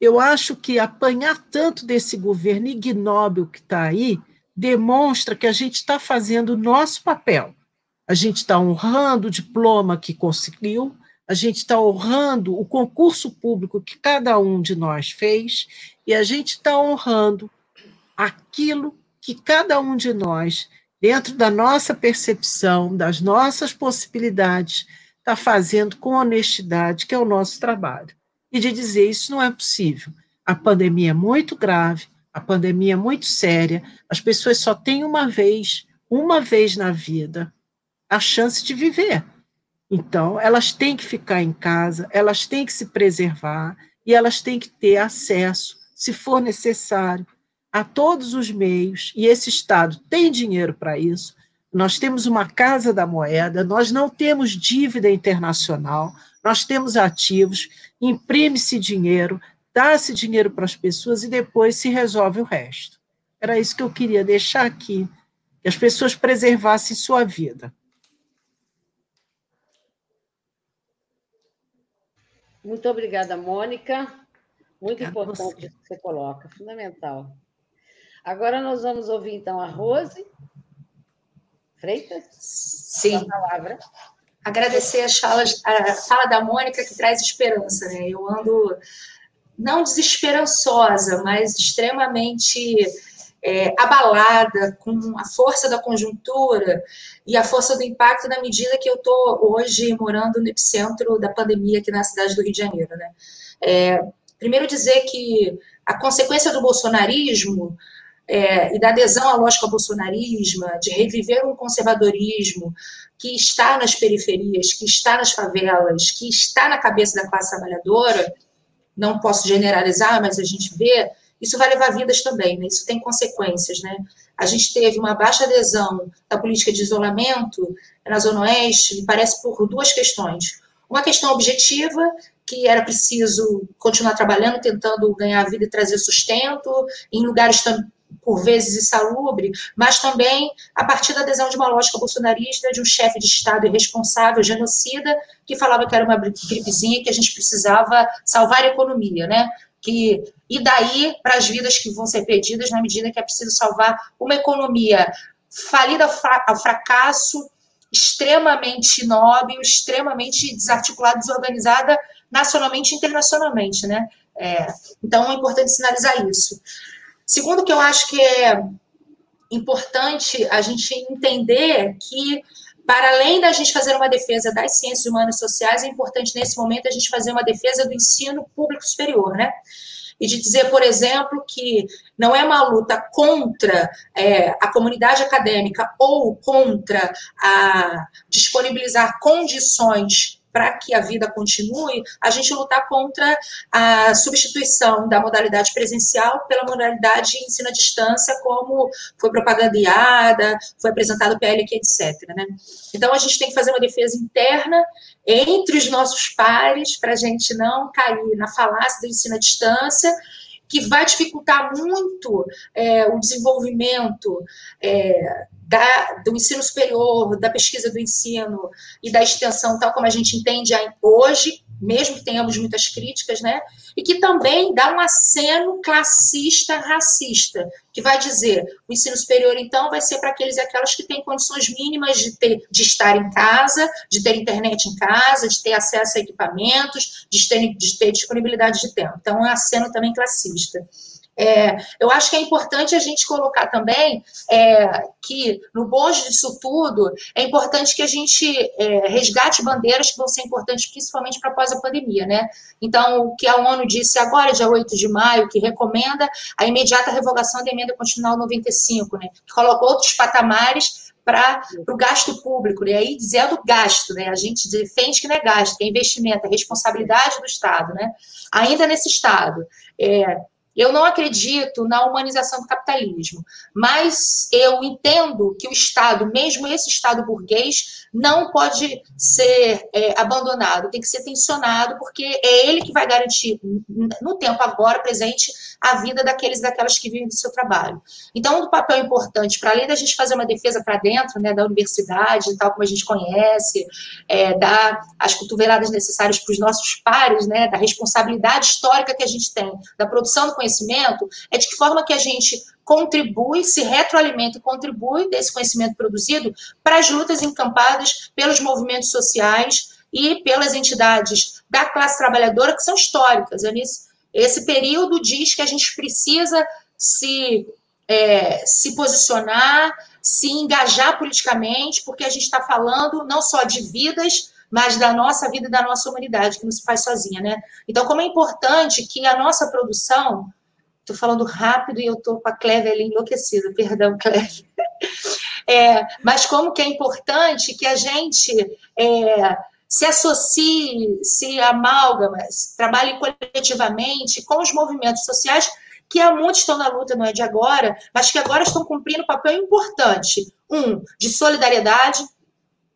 Eu acho que apanhar tanto desse governo ignóbil que está aí demonstra que a gente está fazendo o nosso papel. A gente está honrando o diploma que conseguiu, a gente está honrando o concurso público que cada um de nós fez, e a gente está honrando aquilo que cada um de nós dentro da nossa percepção, das nossas possibilidades, está fazendo com honestidade, que é o nosso trabalho. E de dizer isso não é possível. A pandemia é muito grave, a pandemia é muito séria, as pessoas só têm uma vez, uma vez na vida, a chance de viver. Então, elas têm que ficar em casa, elas têm que se preservar e elas têm que ter acesso, se for necessário, a todos os meios, e esse Estado tem dinheiro para isso. Nós temos uma Casa da Moeda, nós não temos dívida internacional, nós temos ativos, imprime-se dinheiro, dá-se dinheiro para as pessoas e depois se resolve o resto. Era isso que eu queria deixar aqui, que as pessoas preservassem sua vida. Muito obrigada, Mônica. Muito importante o que você coloca, fundamental. Agora nós vamos ouvir, então, a Rose Freitas. Sim. A palavra. Agradecer as falas, a fala da Mônica, que traz esperança. Né? Eu ando, não desesperançosa, mas extremamente é, abalada com a força da conjuntura e a força do impacto na medida que eu estou hoje morando no epicentro da pandemia aqui na cidade do Rio de Janeiro. Né? É, primeiro dizer que a consequência do bolsonarismo é, e da adesão à lógica bolsonarismo, de reviver um conservadorismo que está nas periferias, que está nas favelas, que está na cabeça da classe trabalhadora, não posso generalizar, mas a gente vê, isso vai levar vidas também, né? isso tem consequências. Né? A gente teve uma baixa adesão da política de isolamento na Zona Oeste, me parece por duas questões. Uma questão objetiva, que era preciso continuar trabalhando, tentando ganhar vida e trazer sustento, em lugares por vezes insalubre, mas também a partir da adesão de uma lógica bolsonarista, de um chefe de Estado irresponsável, genocida, que falava que era uma gripezinha que a gente precisava salvar a economia, né? Que, e daí para as vidas que vão ser perdidas na medida que é preciso salvar uma economia falida ao fracasso, extremamente inóbil, extremamente desarticulada, desorganizada, nacionalmente e internacionalmente, né? É, então é importante sinalizar isso. Segundo, que eu acho que é importante a gente entender que, para além da gente fazer uma defesa das ciências humanas e sociais, é importante nesse momento a gente fazer uma defesa do ensino público superior, né? E de dizer, por exemplo, que não é uma luta contra é, a comunidade acadêmica ou contra a disponibilizar condições para que a vida continue, a gente lutar contra a substituição da modalidade presencial pela modalidade de ensino à distância, como foi propagandeada, foi apresentado o PLQ, etc. Né? Então, a gente tem que fazer uma defesa interna entre os nossos pares, para a gente não cair na falácia do ensino à distância, que vai dificultar muito é, o desenvolvimento é, da, do ensino superior, da pesquisa do ensino e da extensão, tal como a gente entende hoje, mesmo que tenhamos muitas críticas, né? E que também dá um aceno classista, racista, que vai dizer o ensino superior, então, vai ser para aqueles e aquelas que têm condições mínimas de, ter, de estar em casa, de ter internet em casa, de ter acesso a equipamentos, de ter, de ter disponibilidade de tempo. Então, é um aceno também classista. É, eu acho que é importante a gente colocar também é, que, no bojo disso tudo, é importante que a gente é, resgate bandeiras que vão ser importantes principalmente para após a pandemia, né? Então, o que a ONU disse agora, dia 8 de maio, que recomenda a imediata revogação da emenda constitucional 95, né? Que coloca outros patamares para o gasto público, né? aí dizendo gasto, né? A gente defende que não é gasto, que é investimento, é responsabilidade do Estado, né? Ainda nesse Estado. É, eu não acredito na humanização do capitalismo, mas eu entendo que o Estado, mesmo esse Estado burguês, não pode ser é, abandonado, tem que ser tensionado, porque é ele que vai garantir, no tempo agora presente, a vida daqueles e daquelas que vivem do seu trabalho. Então, um papel importante, para além da gente fazer uma defesa para dentro né, da universidade, tal como a gente conhece, é, dar as cotoveladas necessárias para os nossos pares, né, da responsabilidade histórica que a gente tem, da produção do conhecimento, é de que forma que a gente contribui, se retroalimenta e contribui desse conhecimento produzido para as lutas encampadas pelos movimentos sociais e pelas entidades da classe trabalhadora que são históricas. Esse período diz que a gente precisa se, é, se posicionar, se engajar politicamente, porque a gente está falando não só de vidas, mas da nossa vida e da nossa humanidade, que não se faz sozinha, né? Então, como é importante que a nossa produção Estou falando rápido e eu estou com a Cleve ali enlouquecida, perdão, Cleve. É, mas como que é importante que a gente é, se associe, se amalgama, trabalhe coletivamente com os movimentos sociais que há muito estão na luta, não é de agora, mas que agora estão cumprindo um papel importante. Um, de solidariedade.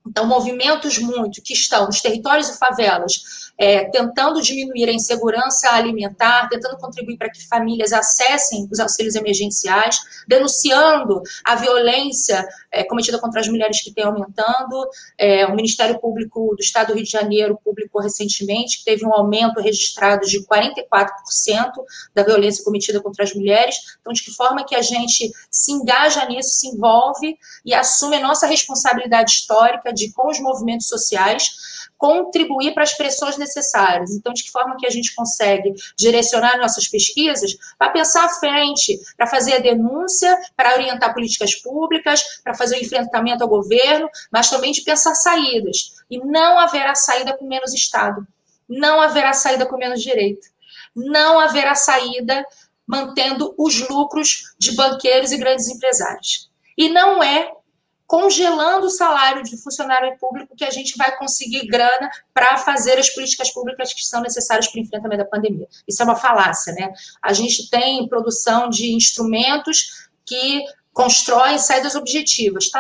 Então, movimentos muito que estão nos territórios e favelas é, tentando diminuir a insegurança alimentar, tentando contribuir para que famílias acessem os auxílios emergenciais, denunciando a violência é, cometida contra as mulheres que tem aumentando. É, o Ministério Público do Estado do Rio de Janeiro publicou recentemente que teve um aumento registrado de 44% da violência cometida contra as mulheres. Então, de que forma que a gente se engaja nisso, se envolve e assume a nossa responsabilidade histórica de, com os movimentos sociais, contribuir para as pressões necessárias. Então, de que forma que a gente consegue direcionar nossas pesquisas para pensar à frente, para fazer a denúncia, para orientar políticas públicas, para fazer o enfrentamento ao governo, mas também de pensar saídas. E não haverá saída com menos Estado. Não haverá saída com menos direito. Não haverá saída mantendo os lucros de banqueiros e grandes empresários. E não é congelando o salário de funcionário público que a gente vai conseguir grana para fazer as políticas públicas que são necessárias para o enfrentamento da pandemia. Isso é uma falácia, né? A gente tem produção de instrumentos que constroem saídas objetivas,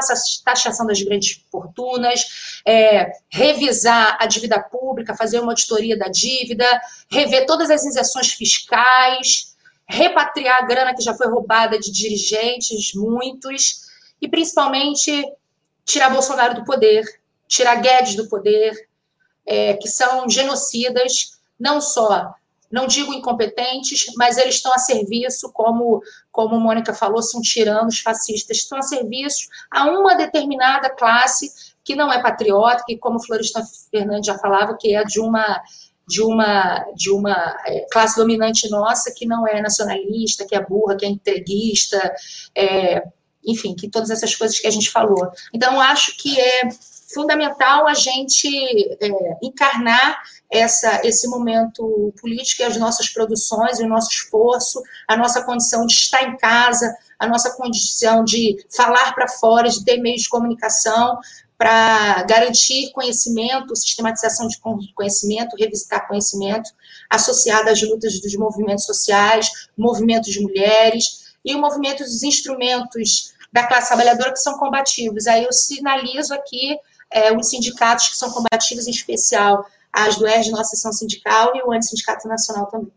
taxação das grandes fortunas, é, revisar a dívida pública, fazer uma auditoria da dívida, rever todas as isenções fiscais, repatriar a grana que já foi roubada de dirigentes, muitos, e principalmente tirar Bolsonaro do poder, tirar Guedes do poder, é, que são genocidas, não só, não digo incompetentes, mas eles estão a serviço, como, como Mônica falou, são tiranos fascistas, estão a serviço a uma determinada classe que não é patriota, que, como Florestan Fernandes já falava, que é de uma de uma de uma é, classe dominante nossa que não é nacionalista, que é burra, que é entreguista, é, enfim, que todas essas coisas que a gente falou. Então, acho que é fundamental a gente é, encarnar essa, esse momento político e as nossas produções, o nosso esforço, a nossa condição de estar em casa, a nossa condição de falar para fora, de ter meios de comunicação para garantir conhecimento, sistematização de conhecimento, revisitar conhecimento, associado às lutas dos movimentos sociais, movimentos de mulheres e o movimento dos instrumentos da classe trabalhadora que são combativos. Aí eu sinalizo aqui é, os sindicatos que são combativos, em especial as do ERJ, nossa seção sindical, e o Antissindicato Nacional também.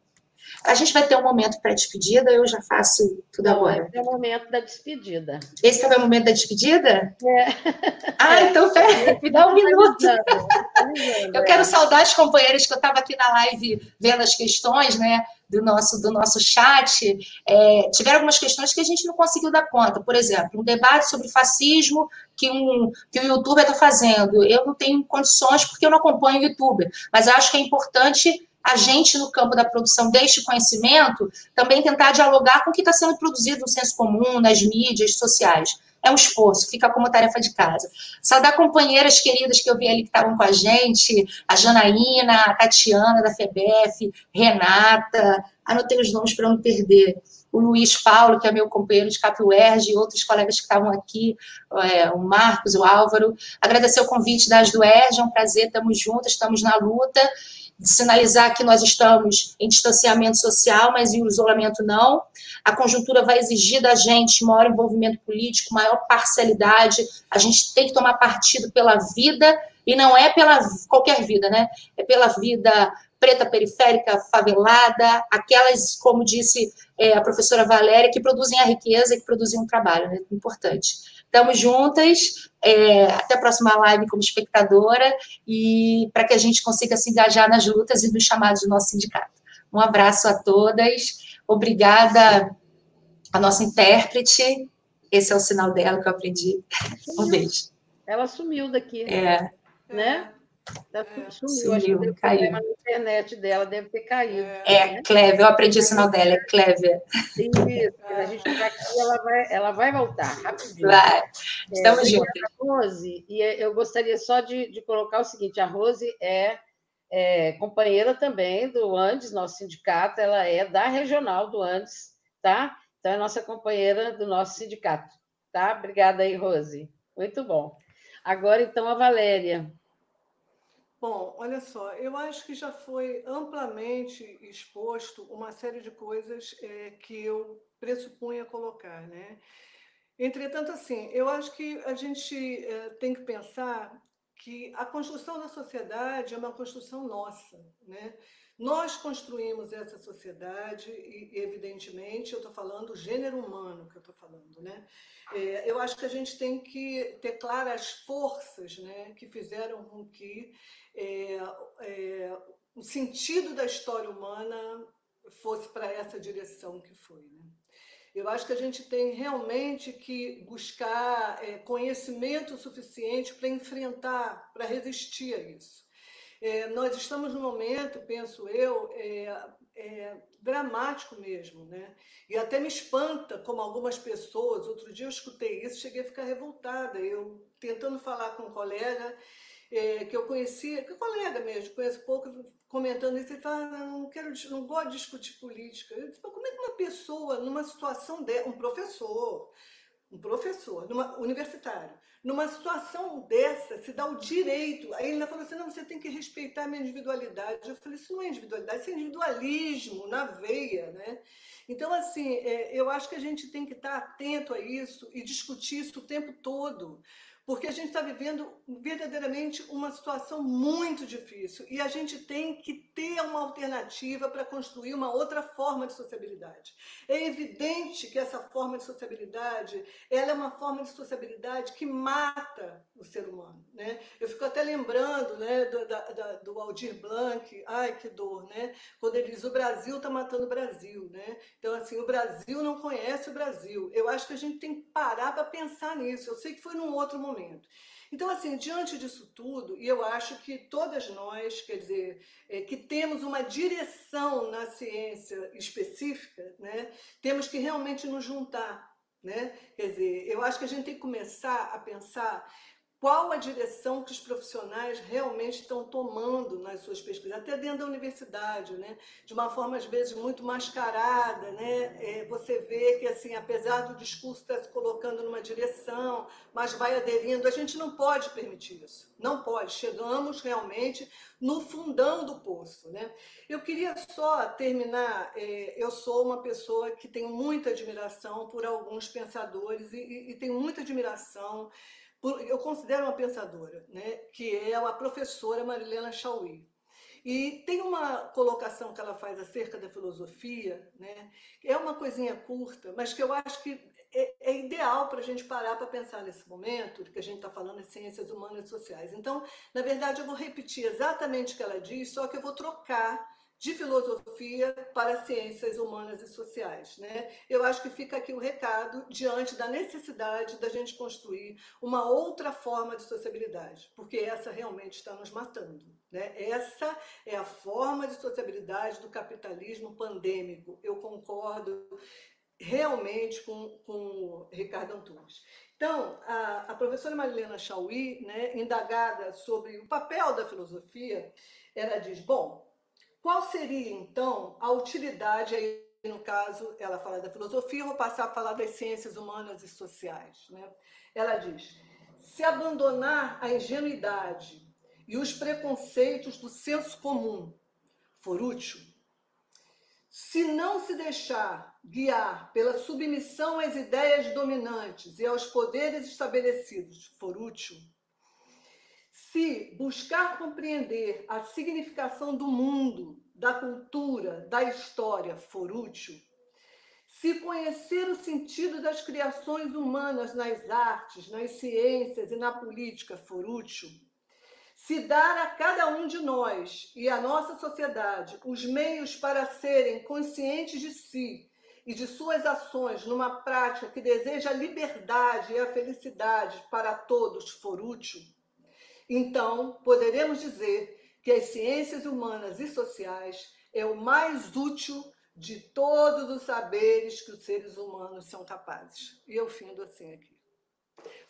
A gente vai ter um momento para despedida, eu já faço tudo agora. Esse é o momento da despedida. Esse também é o momento da despedida? É. Ah, então pera, me dá um minuto. Eu quero saudar as companheiras que eu estava aqui na live vendo as questões, né? do nosso, do nosso chat, é, tiveram algumas questões que a gente não conseguiu dar conta. Por exemplo, um debate sobre fascismo que um, que um youtuber está fazendo. Eu não tenho condições porque eu não acompanho o youtuber, mas eu acho que é importante a gente, no campo da produção deste conhecimento, também tentar dialogar com o que está sendo produzido no senso comum, nas mídias sociais é um esforço, fica como tarefa de casa. Saudar companheiras queridas que eu vi ali que estavam com a gente, a Janaína, a Tatiana da FEBEF, Renata, anotei os nomes para não perder, o Luiz Paulo, que é meu companheiro de Capuerge, e outros colegas que estavam aqui, é, o Marcos, o Álvaro. Agradecer o convite das do ERJ, é um prazer, estamos juntas, estamos na luta, sinalizar que nós estamos em distanciamento social, mas em isolamento não. A conjuntura vai exigir da gente maior envolvimento político, maior parcialidade. A gente tem que tomar partido pela vida e não é pela qualquer vida, né? É pela vida preta periférica, favelada, aquelas, como disse é, a professora Valéria, que produzem a riqueza que produzem um trabalho, né? Importante. Estamos juntas, é, até a próxima live como espectadora e para que a gente consiga se engajar nas lutas e nos chamados do nosso sindicato. Um abraço a todas. Obrigada a nossa intérprete. Esse é o sinal dela que eu aprendi. Um beijo. Ela sumiu daqui. É. Né? Ela é. sumiu, sumiu acho caiu. na internet dela deve ter caído. É, né? Cleve, eu aprendi o sinal dela, é Cleve. Isso, a gente está aqui, ela vai, ela vai voltar rapidinho. Vai, estamos é, juntos. Rose, e eu gostaria só de, de colocar o seguinte: a Rose é é companheira também do Andes, nosso sindicato, ela é da regional do Andes, tá? Então, é nossa companheira do nosso sindicato, tá? Obrigada aí, Rose. Muito bom. Agora, então, a Valéria. Bom, olha só, eu acho que já foi amplamente exposto uma série de coisas é, que eu pressupunha colocar, né? Entretanto, assim, eu acho que a gente é, tem que pensar que a construção da sociedade é uma construção nossa, né? Nós construímos essa sociedade e, evidentemente, eu estou falando gênero humano que eu estou falando, né? É, eu acho que a gente tem que ter claras as forças, né, que fizeram com que é, é, o sentido da história humana fosse para essa direção que foi, né? Eu acho que a gente tem realmente que buscar é, conhecimento suficiente para enfrentar, para resistir a isso. É, nós estamos num momento, penso eu, é, é, dramático mesmo, né? E até me espanta como algumas pessoas. Outro dia eu escutei isso, cheguei a ficar revoltada. Eu tentando falar com um colega é, que eu conhecia, que colega mesmo, conheço pouco, comentando isso, ele fala, não quero, não gosto de discutir política. Eu disse, como é que uma pessoa, numa situação de um professor, um professor, numa, universitário, numa situação dessa, se dá o direito. Aí ele ainda falou assim: não, você tem que respeitar a minha individualidade. Eu falei: isso não é individualidade, isso é individualismo na veia, né? Então, assim, é, eu acho que a gente tem que estar atento a isso e discutir isso o tempo todo porque a gente está vivendo verdadeiramente uma situação muito difícil e a gente tem que ter uma alternativa para construir uma outra forma de sociabilidade. É evidente que essa forma de sociabilidade, ela é uma forma de sociabilidade que mata o ser humano, né? Eu fico até lembrando, né, do, da, do Aldir Blanc, ai que dor, né? Quando ele diz o Brasil está matando o Brasil, né? Então assim, o Brasil não conhece o Brasil. Eu acho que a gente tem que parar para pensar nisso. Eu sei que foi num outro momento momento. Então, assim, diante disso tudo, e eu acho que todas nós, quer dizer, é, que temos uma direção na ciência específica, né, temos que realmente nos juntar. Né? Quer dizer, eu acho que a gente tem que começar a pensar qual a direção que os profissionais realmente estão tomando nas suas pesquisas, até dentro da universidade, né? de uma forma às vezes muito mascarada. Né? É, você vê que, assim, apesar do discurso estar se colocando numa direção, mas vai aderindo, a gente não pode permitir isso, não pode. Chegamos realmente no fundão do poço. Né? Eu queria só terminar, é, eu sou uma pessoa que tem muita admiração por alguns pensadores e, e, e tenho muita admiração eu considero uma pensadora, né, que é a professora Marilena Chauí. E tem uma colocação que ela faz acerca da filosofia, né? é uma coisinha curta, mas que eu acho que é, é ideal para a gente parar para pensar nesse momento, que a gente está falando de ciências humanas e sociais. Então, na verdade, eu vou repetir exatamente o que ela diz, só que eu vou trocar de filosofia para ciências humanas e sociais. Né? Eu acho que fica aqui o recado diante da necessidade da gente construir uma outra forma de sociabilidade, porque essa realmente está nos matando. Né? Essa é a forma de sociabilidade do capitalismo pandêmico. Eu concordo realmente com, com o Ricardo Antunes. Então, a, a professora Marilena Chauí, né, indagada sobre o papel da filosofia, ela diz, bom, qual seria, então, a utilidade, aí, no caso, ela fala da filosofia, vou passar a falar das ciências humanas e sociais. Né? Ela diz: se abandonar a ingenuidade e os preconceitos do senso comum for útil, se não se deixar guiar pela submissão às ideias dominantes e aos poderes estabelecidos for útil, se buscar compreender a significação do mundo, da cultura, da história for útil, se conhecer o sentido das criações humanas nas artes, nas ciências e na política for útil, se dar a cada um de nós e à nossa sociedade os meios para serem conscientes de si e de suas ações numa prática que deseja a liberdade e a felicidade para todos for útil, então, poderemos dizer que as ciências humanas e sociais é o mais útil de todos os saberes que os seres humanos são capazes. E eu findo assim aqui.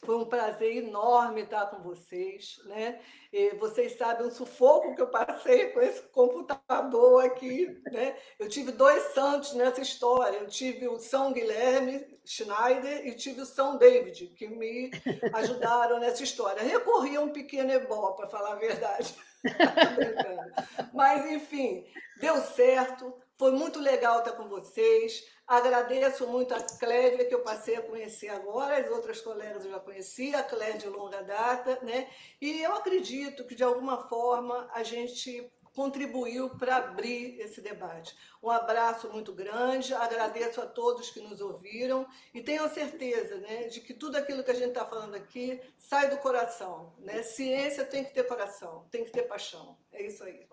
Foi um prazer enorme estar com vocês. Né? E vocês sabem o sufoco que eu passei com esse computador aqui. Né? Eu tive dois santos nessa história. Eu tive o São Guilherme Schneider e tive o São David, que me ajudaram nessa história. Recorri a um pequeno ebó, para falar a verdade. Mas, enfim, deu certo. Foi muito legal estar com vocês. Agradeço muito a Clédia, que eu passei a conhecer agora, as outras colegas eu já conhecia, a Clédia de longa data, né? E eu acredito que, de alguma forma, a gente contribuiu para abrir esse debate. Um abraço muito grande, agradeço a todos que nos ouviram e tenho certeza né, de que tudo aquilo que a gente está falando aqui sai do coração. Né? Ciência tem que ter coração, tem que ter paixão. É isso aí.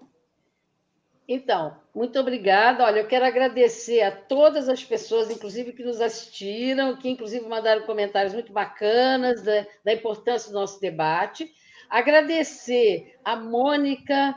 Então, muito obrigada. Olha, eu quero agradecer a todas as pessoas, inclusive que nos assistiram, que inclusive mandaram comentários muito bacanas da, da importância do nosso debate. Agradecer a Mônica,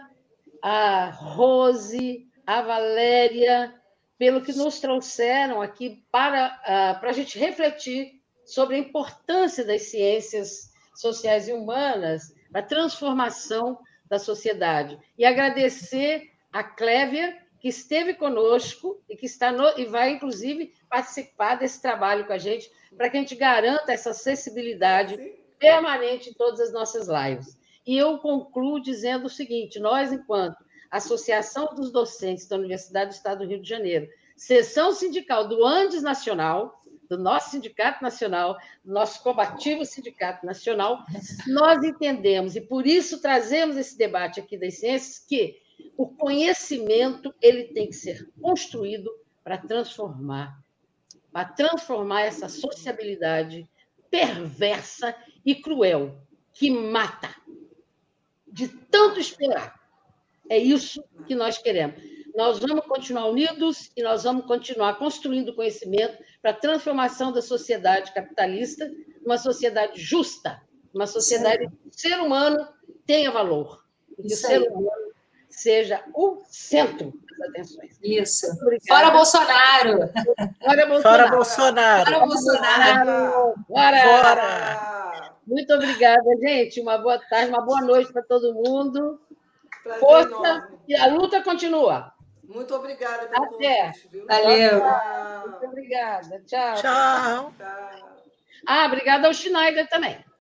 a Rose, a Valéria, pelo que nos trouxeram aqui para, uh, para a gente refletir sobre a importância das ciências sociais e humanas na transformação da sociedade. E agradecer a Clévia, que esteve conosco e que está no, e vai, inclusive, participar desse trabalho com a gente, para que a gente garanta essa acessibilidade permanente em todas as nossas lives. E eu concluo dizendo o seguinte: nós, enquanto Associação dos Docentes da Universidade do Estado do Rio de Janeiro, seção sindical do Andes Nacional, do nosso Sindicato Nacional, do nosso combativo Sindicato Nacional, nós entendemos, e por isso trazemos esse debate aqui das ciências, que o conhecimento ele tem que ser construído para transformar, para transformar essa sociabilidade perversa e cruel que mata de tanto esperar. É isso que nós queremos. Nós vamos continuar unidos e nós vamos continuar construindo conhecimento para a transformação da sociedade capitalista, uma sociedade justa, uma sociedade que o ser humano tenha valor, que o ser humano seja o centro das atenções. Isso. Fora Bolsonaro. Fora Bolsonaro. Fora Bolsonaro. Fora Bolsonaro. Fora. Fora. Muito obrigada, gente. Uma boa tarde, uma boa noite para todo mundo. Prazer Força enorme. e a luta continua. Muito obrigada pelo Até. convite. Viu? Valeu. Muito obrigada. Tchau. Tchau. Ah, obrigada ao Schneider também.